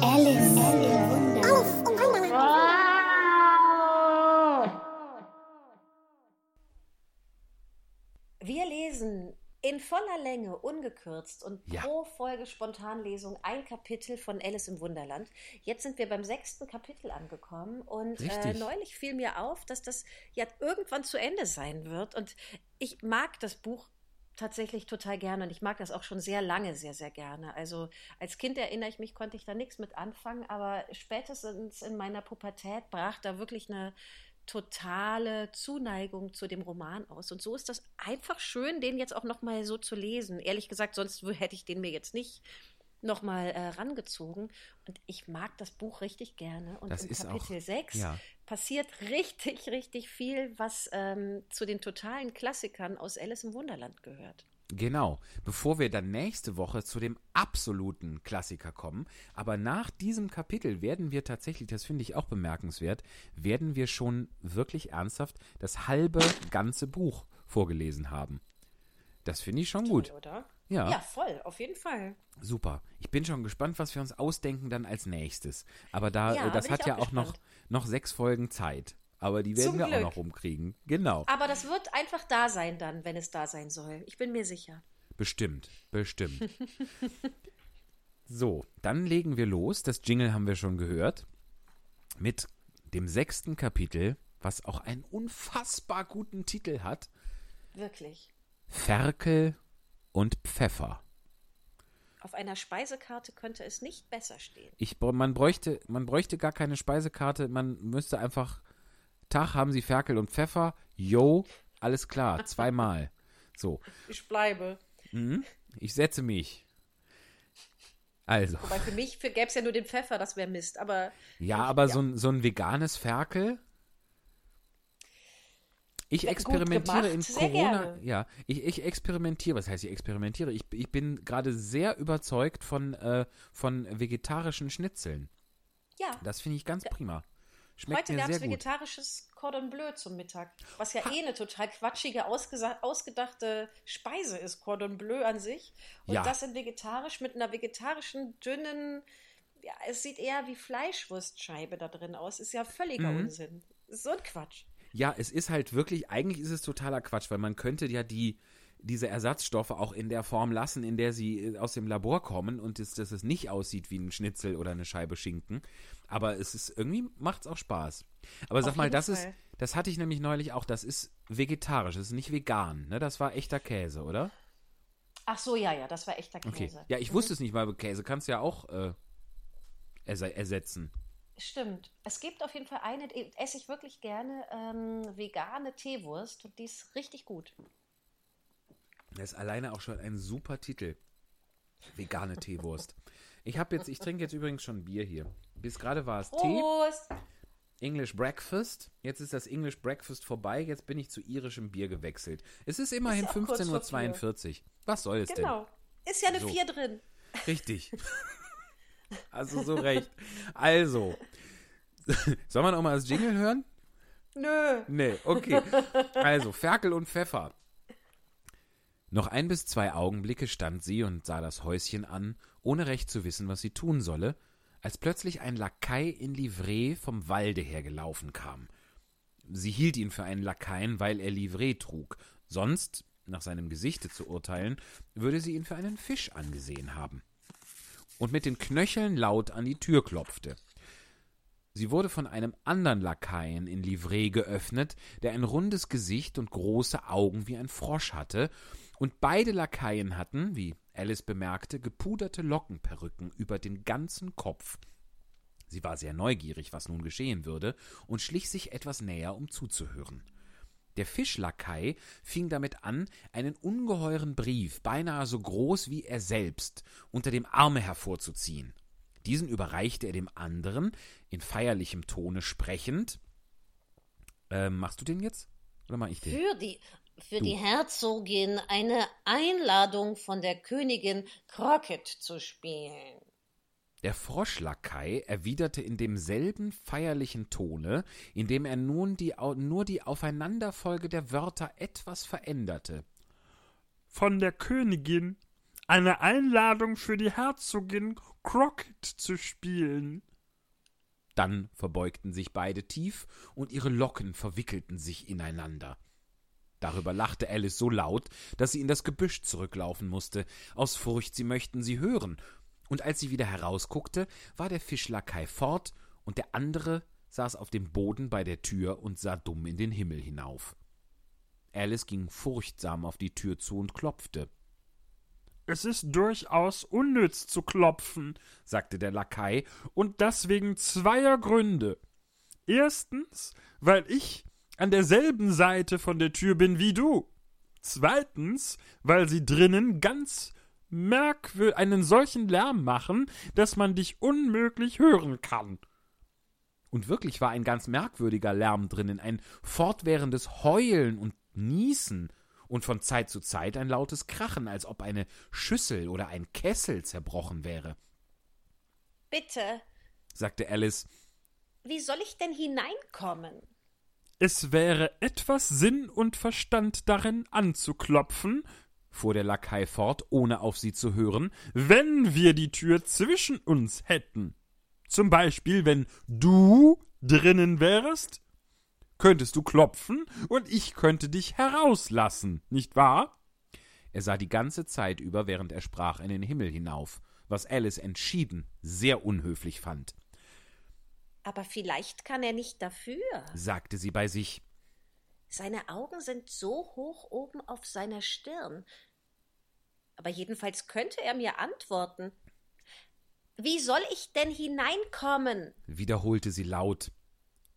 Alice im Wunderland. Wir lesen in voller Länge, ungekürzt und Ja. pro Folge Spontanlesung ein Kapitel von Alice im Wunderland. Jetzt sind wir beim sechsten Kapitel angekommen und äh, neulich fiel mir auf, dass das ja irgendwann zu Ende sein wird. Und ich mag das Buch tatsächlich total gerne und ich mag das auch schon sehr lange sehr, sehr gerne. Also als Kind erinnere ich mich, konnte ich da nichts mit anfangen, aber spätestens in meiner Pubertät brach da wirklich eine totale Zuneigung zu dem Roman aus. Und so ist das einfach schön, den jetzt auch nochmal so zu lesen. Ehrlich gesagt, sonst hätte ich den mir jetzt nicht nochmal äh, rangezogen. Und ich mag das Buch richtig gerne. Und Das auch- Kapitel 6 ja. passiert *laughs* richtig, richtig viel, was ähm, zu den totalen Klassikern aus Alice im Wunderland gehört. Genau, bevor wir dann nächste Woche zu dem absoluten Klassiker kommen. Aber nach diesem Kapitel werden wir tatsächlich, das finde ich auch bemerkenswert, werden wir schon wirklich ernsthaft das halbe ganze Buch vorgelesen haben. Das finde ich schon gut. Toll, oder? Ja. Ja, voll, auf jeden Fall. Super. Ich bin schon gespannt, was wir uns ausdenken dann als nächstes. Aber da, Ja, äh, das hat ja auch noch, noch sechs Folgen Zeit. Aber die werden Zum wir auch Glück. noch rumkriegen. Genau. Aber das wird einfach da sein dann, wenn es da sein soll. Ich bin mir sicher. Bestimmt, bestimmt. *laughs* so, dann legen wir los. Das Jingle haben wir schon gehört. Mit dem sechsten Kapitel, was auch einen unfassbar guten Titel hat: Wirklich. Ferkel und Pfeffer. Auf einer Speisekarte könnte es nicht besser stehen. Ich, man, bräuchte, man bräuchte gar keine Speisekarte, man müsste einfach. Tag haben Sie Ferkel und Pfeffer. Yo, alles klar, *laughs* zweimal. So, Ich bleibe. mhm. ich setze mich. Also. Wobei für mich gäbe es ja nur den Pfeffer, das wäre Mist. Aber Ja, aber So, ein, so ein veganes Ferkel. Ich Ja, experimentiere in Corona. Ja, ich, ich experimentiere. Was heißt ich experimentiere? Ich, ich bin gerade sehr überzeugt von, äh, von vegetarischen Schnitzeln. ja, Das finde ich ganz prima. Schmeckt heute gab es vegetarisches Cordon Bleu zum Mittag. Was ja eh eine total quatschige, ausgedachte Speise ist, Cordon Bleu an sich. Und Ja. das in vegetarisch mit einer vegetarischen, dünnen, ja, es sieht eher wie Fleischwurstscheibe da drin aus. Ist ja völliger Mhm. Unsinn. So ein Quatsch. Ja, es ist halt wirklich, eigentlich ist es totaler Quatsch, weil man könnte ja die, diese Ersatzstoffe auch in der Form lassen, in der sie äh, aus dem Labor kommen und es, dass es nicht aussieht wie ein Schnitzel oder eine Scheibe Schinken. Aber es ist irgendwie macht es auch Spaß. Aber sag Auf mal, jeden das ist, Fall. das hatte ich nämlich neulich auch. Das ist vegetarisch, das ist nicht vegan. Ne? Das war echter Käse, oder? Ach so, ja, ja, das war echter Okay. Käse. Ja, ich wusste es nicht mal. Käse kannst du ja auch äh, erse ersetzen. Stimmt. Es gibt auf jeden Fall eine, esse ich wirklich gerne, ähm, vegane Teewurst und die ist richtig gut. Das ist alleine auch schon ein super Titel. Vegane Teewurst. Ich habe jetzt, ich trinke jetzt übrigens schon Bier hier. Bis gerade war es Tee, Prost! English Breakfast. Jetzt ist das English Breakfast vorbei. Jetzt bin ich zu irischem Bier gewechselt. Es ist immerhin ja auch kurz vor 15.42 Uhr. Was soll es Genau. Ist ja eine So. 4 drin. denn? Richtig. *laughs* Also so recht. Also. Soll man auch mal das Jingle hören? Nö. Nee, okay. Also, Ferkel und Pfeffer. Noch ein bis zwei Augenblicke stand sie und sah das Häuschen an, ohne recht zu wissen, was sie tun solle, als plötzlich ein Lakai in Livree vom Walde hergelaufen kam. Sie hielt ihn für einen Lakaien, weil er Livree trug. Sonst, nach seinem Gesichte zu urteilen, würde sie ihn für einen Fisch angesehen haben. Und mit den Knöcheln laut an die Tür klopfte. Sie wurde von einem anderen Lakaien in Livree geöffnet, der ein rundes Gesicht und große Augen wie ein Frosch hatte, und beide Lakaien hatten, wie Alice bemerkte, gepuderte Lockenperücken über den ganzen Kopf. Sie war sehr neugierig, was nun geschehen würde, und schlich sich etwas näher, um zuzuhören. Der Fischlakai fing damit an, einen ungeheuren Brief, beinahe so groß wie er selbst, unter dem Arme hervorzuziehen. Diesen überreichte er dem anderen, in feierlichem Tone sprechend. Ähm, machst du den jetzt? Oder mach ich den? Für die, für Du. die Herzogin eine Einladung von der Königin Crockett zu spielen. Der Froschlakai erwiderte in demselben feierlichen Tone, indem er nun die, nur die Aufeinanderfolge der Wörter etwas veränderte. Von der Königin eine Einladung für die Herzogin Crockett zu spielen. Dann verbeugten sich beide tief und ihre Locken verwickelten sich ineinander. Darüber lachte Alice so laut, dass sie in das Gebüsch zurücklaufen musste, aus Furcht, sie möchten sie hören. Und als sie wieder herausguckte, war der Fischlakai fort und der andere saß auf dem Boden bei der Tür und sah dumm in den Himmel hinauf. Alice ging furchtsam auf die Tür zu und klopfte. Es ist durchaus unnütz zu klopfen, sagte der Lakai, und das wegen zweier Gründe. Erstens, weil ich an derselben Seite von der Tür bin wie du. Zweitens, weil sie drinnen ganz merkwürdig einen solchen Lärm machen, dass man dich unmöglich hören kann. Und wirklich war ein ganz merkwürdiger Lärm drinnen, ein fortwährendes Heulen und Niesen und von Zeit zu Zeit ein lautes Krachen, als ob eine Schüssel oder ein Kessel zerbrochen wäre, Bitte, sagte Alice. wie soll ich denn hineinkommen? Es wäre etwas Sinn und Verstand darin anzuklopfen, fuhr der Lakai fort, ohne auf sie zu hören, wenn wir die Tür zwischen uns hätten. Zum Beispiel, wenn du drinnen wärst, könntest du klopfen und ich könnte dich herauslassen, nicht wahr? Er sah die ganze Zeit über, während er sprach, in den Himmel hinauf, was Alice entschieden sehr unhöflich fand, Aber vielleicht kann er nicht dafür. sagte sie bei sich. Seine Augen sind so hoch oben auf seiner Stirn. Aber jedenfalls könnte er mir antworten. Wie soll ich denn hineinkommen? wiederholte sie laut,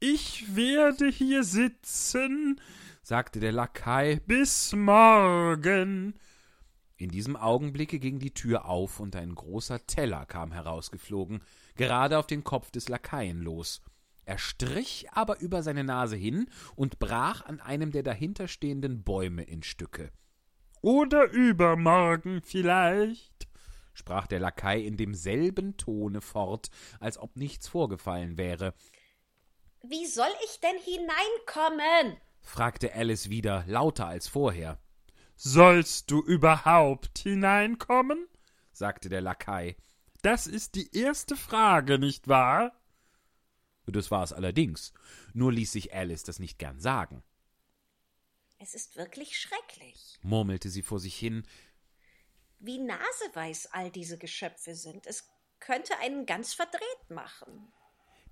Ich werde hier sitzen sagte der Lakai, bis morgen. In diesem Augenblicke ging die Tür auf und ein großer Teller kam herausgeflogen, gerade auf den Kopf des Lakaien los. Er strich aber über seine Nase hin und brach an einem der dahinterstehenden Bäume in Stücke. Oder übermorgen vielleicht. sprach der Lakai in demselben Tone fort, als ob nichts vorgefallen wäre, Wie soll ich denn hineinkommen? fragte Alice wieder, lauter als vorher, Sollst du überhaupt hineinkommen? sagte der Lakai. Das ist die erste Frage, nicht wahr? Das war es allerdings, nur ließ sich Alice das nicht gern sagen. Es ist wirklich schrecklich. murmelte sie vor sich hin. Wie naseweiß all diese Geschöpfe sind. Es könnte einen ganz verdreht machen.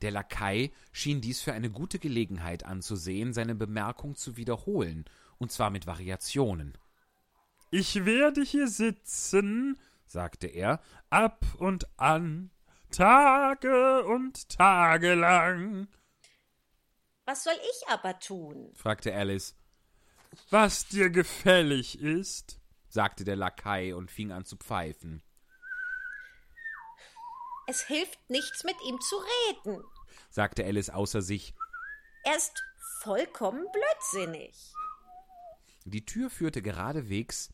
Der Lakai schien dies für eine gute Gelegenheit anzusehen, seine Bemerkung zu wiederholen, und zwar mit Variationen. Ich werde hier sitzen, sagte er, ab und an, Tage und Tage lang. Was soll ich aber tun? fragte Alice, Was dir gefällig ist. sagte der Lakai und fing an zu pfeifen. Es hilft nichts, mit ihm zu reden. sagte Alice außer sich. Er ist vollkommen blödsinnig. Die Tür führte geradewegs.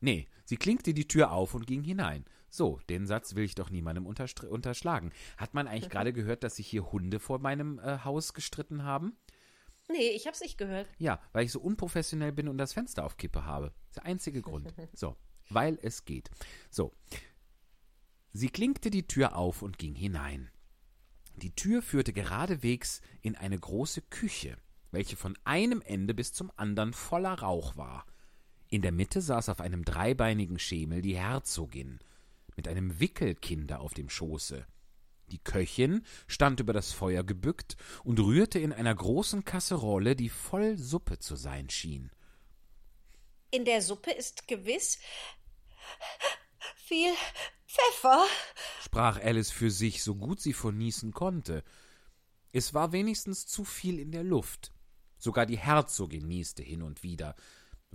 Nee, sie klinkte die Tür auf und ging hinein. So, den Satz will ich doch niemandem unterschlagen. Hat man eigentlich *laughs* gerade gehört, dass sich hier Hunde vor meinem äh, Haus gestritten haben? Nee, ich hab's nicht gehört. Ja, weil ich so unprofessionell bin und das Fenster auf Kippe habe. Das ist der einzige Grund. *laughs* So, weil es geht. So. Sie klinkte die Tür auf und ging hinein. Die Tür führte geradewegs in eine große Küche, welche von einem Ende bis zum anderen voller Rauch war. In der Mitte saß auf einem dreibeinigen Schemel die Herzogin mit einem Wickelkinder auf dem Schoße. Die Köchin stand über das Feuer gebückt und rührte in einer großen Kasserolle, die voll Suppe zu sein schien. In der Suppe ist gewiss viel Pfeffer. sprach Alice für sich, so gut sie vor Niesen konnte. Es war wenigstens zu viel in der Luft. Sogar die Herzogin nieste hin und wieder.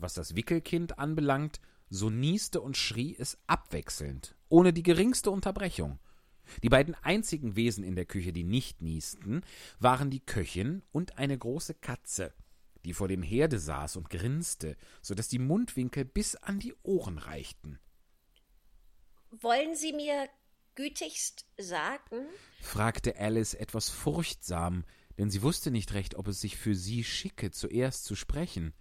Was das Wickelkind anbelangt, so nieste und schrie es abwechselnd, ohne die geringste Unterbrechung. Die beiden einzigen Wesen in der Küche, die nicht niesten, waren die Köchin und eine große Katze, die vor dem Herde saß und grinste, so dass die Mundwinkel bis an die Ohren reichten. Wollen Sie mir gütigst sagen, fragte Alice etwas furchtsam, denn sie wusste nicht recht, ob es sich für sie schicke, zuerst zu sprechen.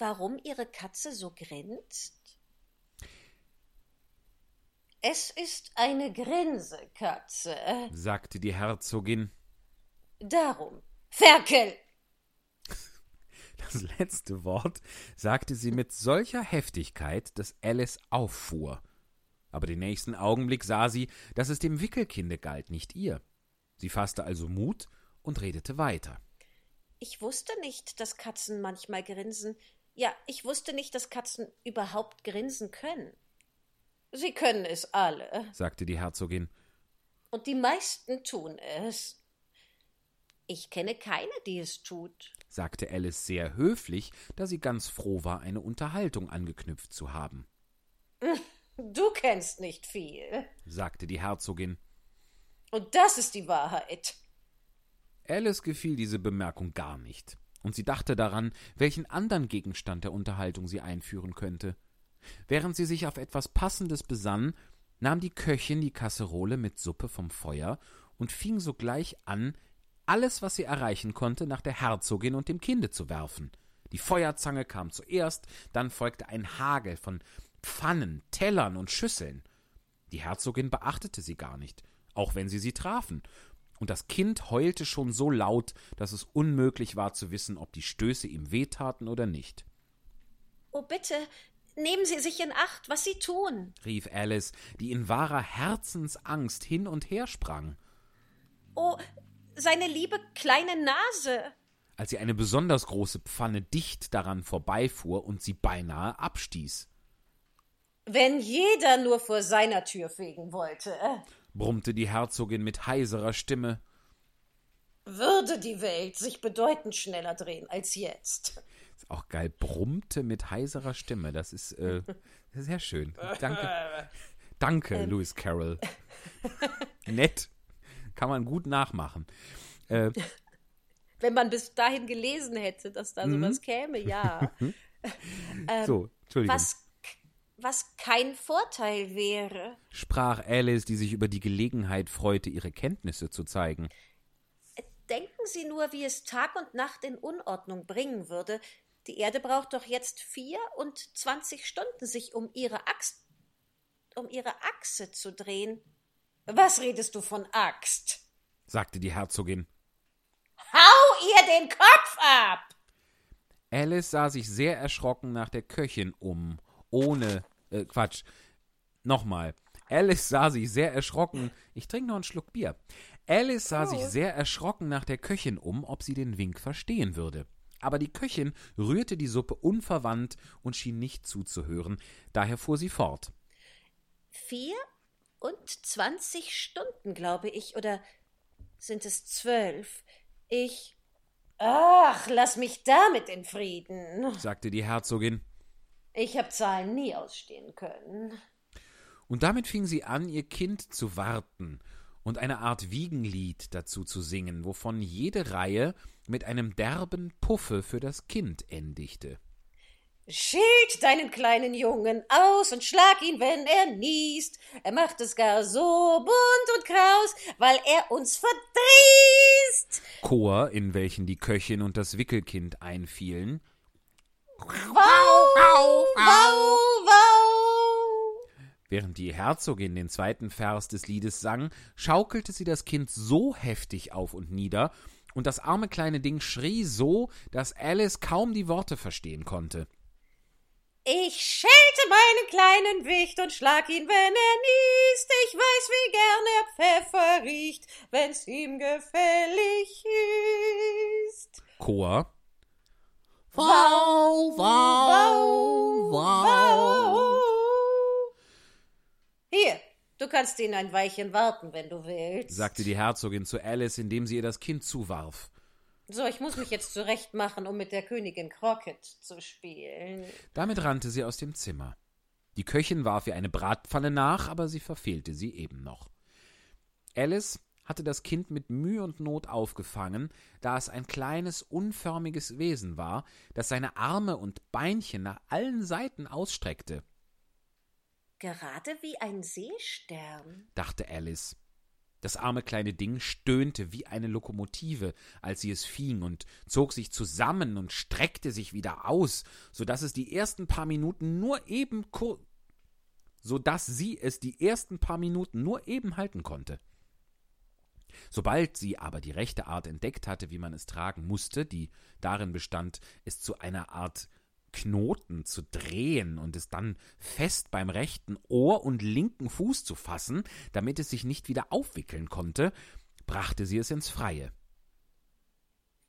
Warum Ihre Katze so grinst? Es ist eine Grinsekatze. sagte die Herzogin. Darum. Ferkel! Das letzte Wort sagte sie mit solcher Heftigkeit, dass Alice auffuhr. Aber den nächsten Augenblick sah sie, dass es dem Wickelkinde galt, nicht ihr. Sie fasste also Mut und redete weiter. Ich wusste nicht, dass Katzen manchmal grinsen. Ja, ich wusste nicht, dass Katzen überhaupt grinsen können. Sie können es alle. sagte die Herzogin. Und die meisten tun es. Ich kenne keine, die es tut. sagte Alice sehr höflich, da sie ganz froh war, eine Unterhaltung angeknüpft zu haben. *laughs* Du kennst nicht viel. sagte die Herzogin. Und das ist die Wahrheit. Alice gefiel diese Bemerkung gar nicht, und sie dachte daran, welchen anderen Gegenstand der Unterhaltung sie einführen könnte. Während sie sich auf etwas Passendes besann, nahm die Köchin die Kasserole mit Suppe vom Feuer und fing sogleich an, alles, was sie erreichen konnte, nach der Herzogin und dem Kinde zu werfen. Die Feuerzange kam zuerst, dann folgte ein Hagel von Pfannen, Tellern und Schüsseln. Die Herzogin beachtete sie gar nicht, auch wenn sie sie trafen, und das Kind heulte schon so laut, dass es unmöglich war zu wissen, ob die Stöße ihm wehtaten oder nicht. Oh, bitte, nehmen Sie sich in Acht, was Sie tun. rief Alice, die in wahrer Herzensangst hin und her sprang. Oh, seine liebe kleine Nase. als sie eine besonders große Pfanne dicht daran vorbeifuhr und sie beinahe abstieß. Wenn jeder nur vor seiner Tür fegen wollte, brummte die Herzogin mit heiserer Stimme. würde die Welt sich bedeutend schneller drehen als jetzt. Ist auch geil, brummte mit heiserer Stimme. Das ist äh, *laughs* sehr schön. Danke. *laughs* Danke, Lewis Carroll. *laughs* Nett. Kann man gut nachmachen. Äh, Wenn man bis dahin gelesen hätte, dass da sowas käme, ja. so, Entschuldigung. Was, was kein Vorteil wäre. Sprach Alice, die sich über die Gelegenheit freute, ihre Kenntnisse zu zeigen. Denken Sie nur, wie es Tag und Nacht in Unordnung bringen würde. Die Erde braucht doch jetzt 24 Stunden, sich um ihre Axt, um ihre Achse zu drehen. Was redest du von Axt? sagte die Herzogin. Hau ihr den Kopf ab! Alice sah sich sehr erschrocken nach der Köchin um, ohne, äh, Quatsch, nochmal. Alice sah sich sehr erschrocken, ich trinke noch einen Schluck Bier. Alice sah sich sehr erschrocken nach der Köchin um, ob sie den Wink verstehen würde. Aber die Köchin rührte die Suppe unverwandt und schien nicht zuzuhören, daher fuhr sie fort. Vier und zwanzig Stunden, glaube ich, oder sind es zwölf? Ich. Ach, lass mich damit in Frieden. sagte die Herzogin. Ich habe Zahlen nie ausstehen können. Und damit fing sie an, ihr Kind zu warten und eine Art Wiegenlied dazu zu singen, wovon jede Reihe mit einem derben Puffe für das Kind endigte. Schild deinen kleinen Jungen aus und schlag ihn, wenn er niest. Er macht es gar so bunt und kraus, weil er uns verdrießt. Chor, in welchen die Köchin und das Wickelkind einfielen. Wow, wow, wow. Während die Herzogin den zweiten Vers des Liedes sang, schaukelte sie das Kind so heftig auf und nieder, und das arme kleine Ding schrie so, dass Alice kaum die Worte verstehen konnte. Ich schelte meinen kleinen Wicht und schlag ihn, wenn er niest. Ich weiß, wie gern er Pfeffer riecht, wenn's ihm gefällig ist. Chor. Wow, wow, wow. Hier, du kannst ihn ein Weilchen warten, wenn du willst. sagte die Herzogin zu Alice, indem sie ihr das Kind zuwarf. So, ich muss mich jetzt zurechtmachen, um mit der Königin Crockett zu spielen. Damit rannte sie aus dem Zimmer. Die Köchin warf ihr eine Bratpfanne nach, aber sie verfehlte sie eben noch. Alice hatte das Kind mit Mühe und Not aufgefangen, da es ein kleines, unförmiges Wesen war, das seine Arme und Beinchen nach allen Seiten ausstreckte, Gerade wie ein Seestern. dachte Alice. Das arme kleine Ding stöhnte wie eine Lokomotive, als sie es fing, und zog sich zusammen und streckte sich wieder aus, so dass es die ersten paar Minuten nur eben so dass sie es die ersten paar Minuten nur eben halten konnte. Sobald sie aber die rechte Art entdeckt hatte, wie man es tragen musste, die darin bestand, es zu einer Art Knoten zu drehen und es dann fest beim rechten Ohr und linken Fuß zu fassen, damit es sich nicht wieder aufwickeln konnte, brachte sie es ins Freie,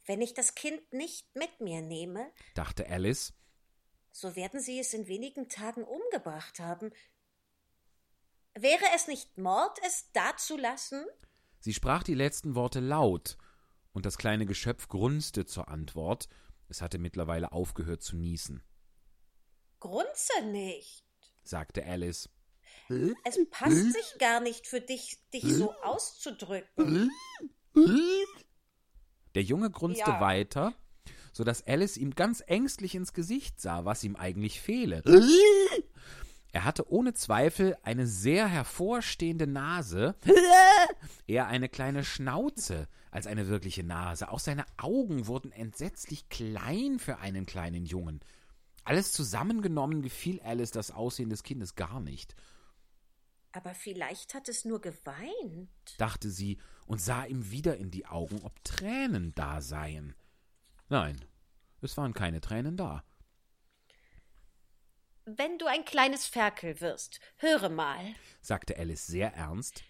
Wenn ich das Kind nicht mit mir nehme, dachte Alice, so werden sie es in wenigen Tagen umgebracht haben. Wäre es nicht Mord, es dazulassen? Sie sprach die letzten Worte laut, und das kleine Geschöpf grunzte zur Antwort, es hatte mittlerweile aufgehört zu niesen, Grunze nicht. sagte Alice. Es passt sich gar nicht für dich, dich so auszudrücken. Der Junge grunzte Ja. weiter, so dass Alice ihm ganz ängstlich ins Gesicht sah, was ihm eigentlich fehle. Er hatte ohne Zweifel eine sehr hervorstehende Nase, *laughs* eher eine kleine Schnauze als eine wirkliche Nase. Auch seine Augen wurden entsetzlich klein für einen kleinen Jungen. Alles zusammengenommen gefiel Alice das Aussehen des Kindes gar nicht, Aber vielleicht hat es nur geweint. dachte sie und sah ihm wieder in die Augen, ob Tränen da seien. Nein, es waren keine Tränen da. Wenn du ein kleines Ferkel wirst, höre mal. sagte Alice sehr ernst.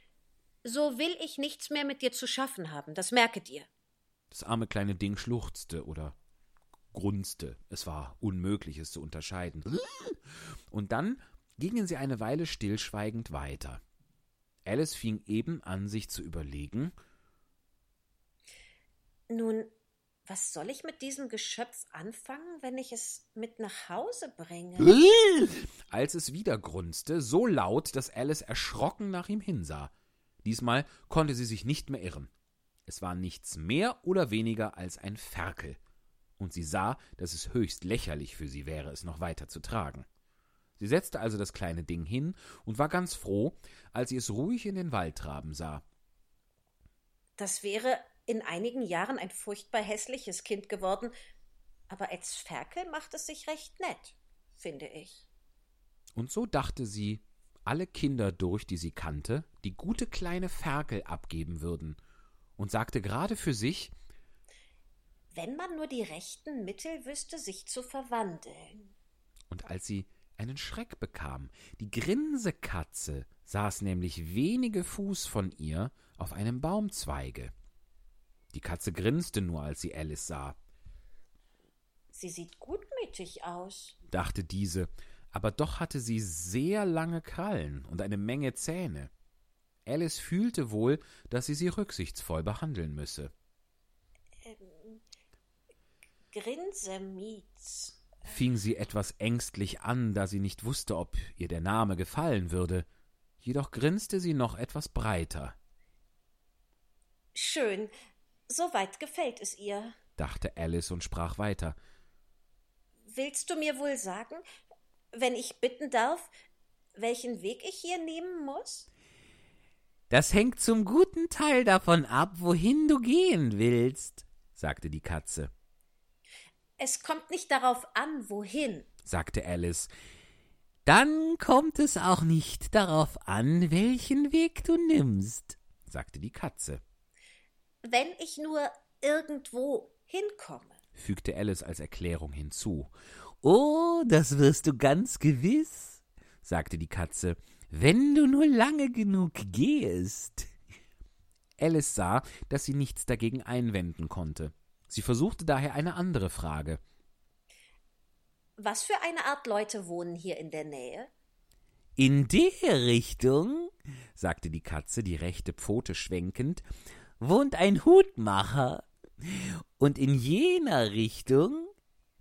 So will ich nichts mehr mit dir zu schaffen haben, das merke dir. Das arme kleine Ding schluchzte oder grunzte. Es war unmöglich, es zu unterscheiden. Und dann gingen sie eine Weile stillschweigend weiter. Alice fing eben an, sich zu überlegen, Nun, was soll ich mit diesem Geschöpf anfangen, wenn ich es mit nach Hause bringe? als es wieder grunzte, so laut, dass Alice erschrocken nach ihm hinsah. Diesmal konnte sie sich nicht mehr irren. Es war nichts mehr oder weniger als ein Ferkel, und sie sah, dass es höchst lächerlich für sie wäre, es noch weiter zu tragen. Sie setzte also das kleine Ding hin und war ganz froh, als sie es ruhig in den Wald traben sah. Das wäre in einigen Jahren ein furchtbar hässliches Kind geworden, aber als Ferkel macht es sich recht nett, finde ich. Und so dachte sie, alle Kinder durch, die sie kannte, die gute kleine Ferkel abgeben würden, und sagte gerade für sich, Wenn man nur die rechten Mittel wüsste, sich zu verwandeln. Und als sie einen Schreck bekam, die Grinsekatze saß nämlich wenige Fuß von ihr auf einem Baumzweige. Die Katze grinste nur, als sie Alice sah, Sie sieht gutmütig aus. dachte diese, aber doch hatte sie sehr lange Krallen und eine Menge Zähne. Alice fühlte wohl, dass sie sie rücksichtsvoll behandeln müsse. Grinsemietz. fing sie etwas ängstlich an, da sie nicht wusste, ob ihr der Name gefallen würde. Jedoch grinste sie noch etwas breiter, Schön. Soweit gefällt es ihr. dachte Alice und sprach weiter. Willst du mir wohl sagen, wenn ich bitten darf, welchen Weg ich hier nehmen muss? Das hängt zum guten Teil davon ab, wohin du gehen willst, sagte die Katze, Es kommt nicht darauf an, wohin. sagte Alice. Dann kommt es auch nicht darauf an, welchen Weg du nimmst, sagte die Katze, Wenn ich nur irgendwo hinkomme. fügte Alice als Erklärung hinzu. Oh, das wirst du ganz gewiss, sagte die Katze. wenn du nur lange genug gehst. Alice sah, dass sie nichts dagegen einwenden konnte. Sie versuchte daher eine andere Frage. Was für eine Art Leute wohnen hier in der Nähe? In der Richtung, sagte die Katze, die rechte Pfote schwenkend, wohnt ein Hutmacher. Und in jener Richtung,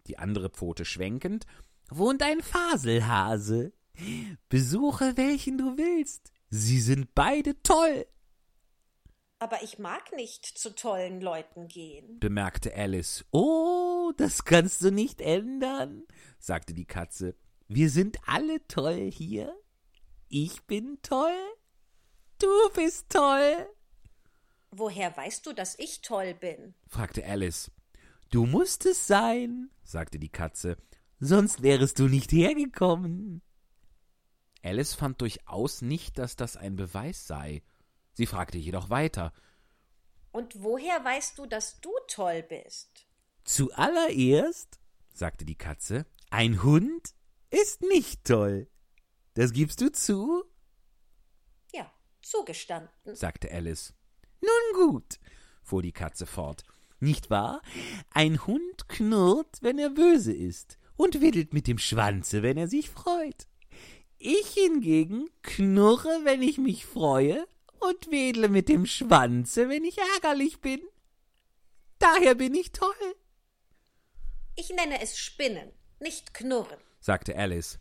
die andere Pfote schwenkend, wohnt ein Faselhase. Besuche welchen du willst. Sie sind beide toll. Aber ich mag nicht zu tollen Leuten gehen. bemerkte Alice, Oh, das kannst du nicht ändern, sagte die Katze. Wir sind alle toll hier. Ich bin toll. Du bist toll. Woher weißt du, dass ich toll bin? fragte Alice, Du musst es sein, sagte die Katze. sonst wärest du nicht hergekommen. Alice fand durchaus nicht, dass das ein Beweis sei. Sie fragte jedoch weiter. Und woher weißt du, dass du toll bist? Zuallererst, sagte die Katze, ein Hund ist nicht toll. Das gibst du zu? Ja, zugestanden. sagte Alice, Nun gut, fuhr die Katze fort. nicht wahr? Ein Hund knurrt, wenn er böse ist und wedelt mit dem Schwanze, wenn er sich freut. Ich hingegen knurre, wenn ich mich freue und wedle mit dem Schwanze, wenn ich ärgerlich bin. Daher bin ich toll. Ich nenne es Spinnen, nicht Knurren. sagte Alice,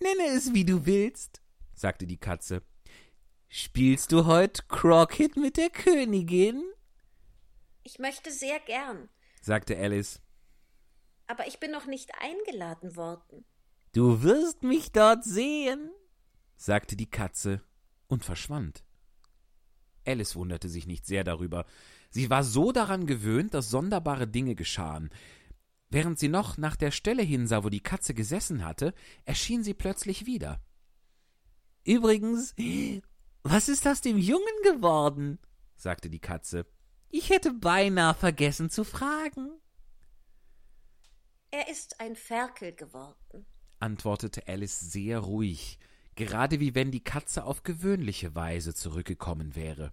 Nenne es, wie du willst. sagte die Katze. Spielst du heut Crockett mit der Königin? Ich möchte sehr gern, sagte Alice, aber ich bin noch nicht eingeladen worden. Du wirst mich dort sehen. sagte die Katze und verschwand. Alice wunderte sich nicht sehr darüber. Sie war so daran gewöhnt, dass sonderbare Dinge geschahen. Während sie noch nach der Stelle hinsah, wo die Katze gesessen hatte, erschien sie plötzlich wieder. Übrigens, was ist aus dem Jungen geworden? sagte die Katze. Ich hätte beinahe vergessen zu fragen. Er ist ein Ferkel geworden. antwortete Alice sehr ruhig, gerade wie wenn die Katze auf gewöhnliche Weise zurückgekommen wäre,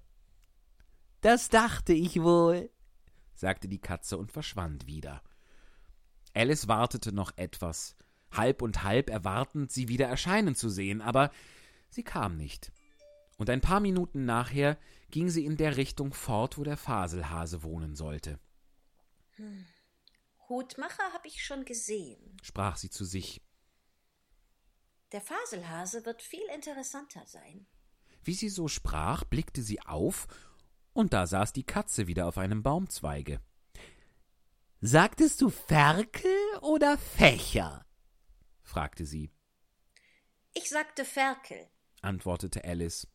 Das dachte ich wohl. sagte die Katze und verschwand wieder. Alice wartete noch etwas, halb und halb erwartend, sie wieder erscheinen zu sehen, aber sie kam nicht. Und ein paar Minuten nachher ging sie in der Richtung fort, wo der Faselhase wohnen sollte, Hutmacher habe ich schon gesehen. sprach sie zu sich. Der Faselhase wird viel interessanter sein. Wie sie so sprach, blickte sie auf, und da saß die Katze wieder auf einem Baumzweige. Sagtest du Ferkel oder Fächer? fragte sie, Ich sagte Ferkel. antwortete Alice.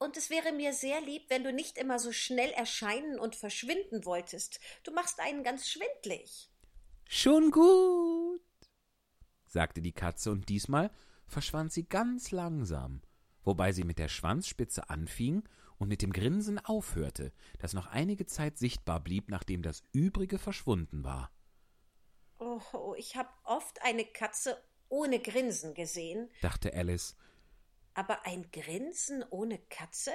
Und es wäre mir sehr lieb, wenn du nicht immer so schnell erscheinen und verschwinden wolltest. Du machst einen ganz schwindlig. Schon gut. sagte die Katze, und diesmal verschwand sie ganz langsam, wobei sie mit der Schwanzspitze anfing und mit dem Grinsen aufhörte, das noch einige Zeit sichtbar blieb, nachdem das übrige verschwunden war. Oh, ich habe oft eine Katze ohne Grinsen gesehen, dachte Alice. Aber ein Grinsen ohne Katze?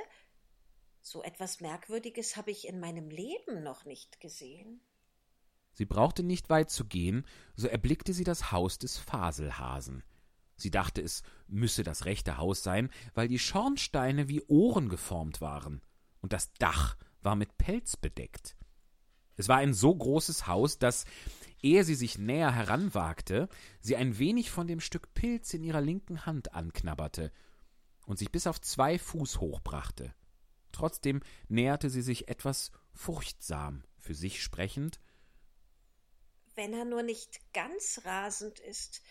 So etwas Merkwürdiges habe ich in meinem Leben noch nicht gesehen. Sie brauchte nicht weit zu gehen, so erblickte sie das Haus des Faselhasen. Sie dachte, es müsse das rechte Haus sein, weil die Schornsteine wie Ohren geformt waren, und das Dach war mit Pelz bedeckt. Es war ein so großes Haus, dass, ehe sie sich näher heranwagte, sie ein wenig von dem Stück Pilz in ihrer linken Hand anknabberte und sich bis auf zwei Fuß hochbrachte. Trotzdem näherte sie sich etwas furchtsam, für sich sprechend, Wenn er nur nicht ganz rasend ist,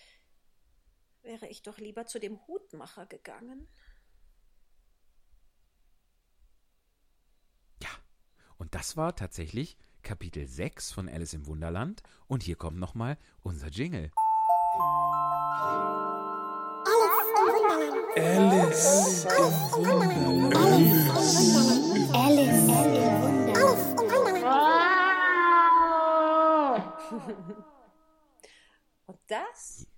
wäre ich doch lieber zu dem Hutmacher gegangen. Ja, und das war tatsächlich Kapitel 6 von Alice im Wunderland. Und hier kommt nochmal unser Jingle. Alice im Wunderland. Alice im Wunderland. Und das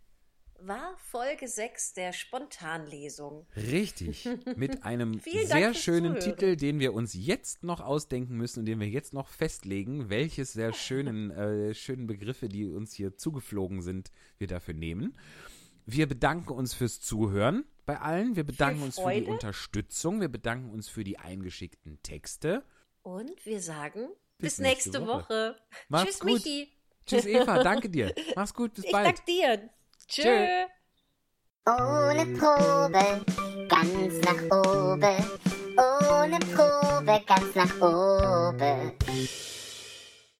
war Folge 6 der Spontanlesung. Richtig, mit *laughs* einem sehr schönen Zuhören. Titel, den wir uns jetzt noch ausdenken müssen und den wir jetzt noch festlegen, welches der schönen, *laughs* äh, schönen Begriffe, die uns hier zugeflogen sind, wir dafür nehmen. Wir bedanken uns fürs Zuhören bei allen. Wir bedanken uns für die. Unterstützung. Wir bedanken uns für die eingeschickten Texte. Und wir sagen Bis bis, nächste nächste, Woche. Woche. Tschüss, gut. Michi. Tschüss, Eva. *laughs* Danke dir. Mach's gut. Bis Ich bald. danke dir. Tschö. Tschö. Ohne Probe, ganz nach oben. Ohne Probe, ganz nach oben.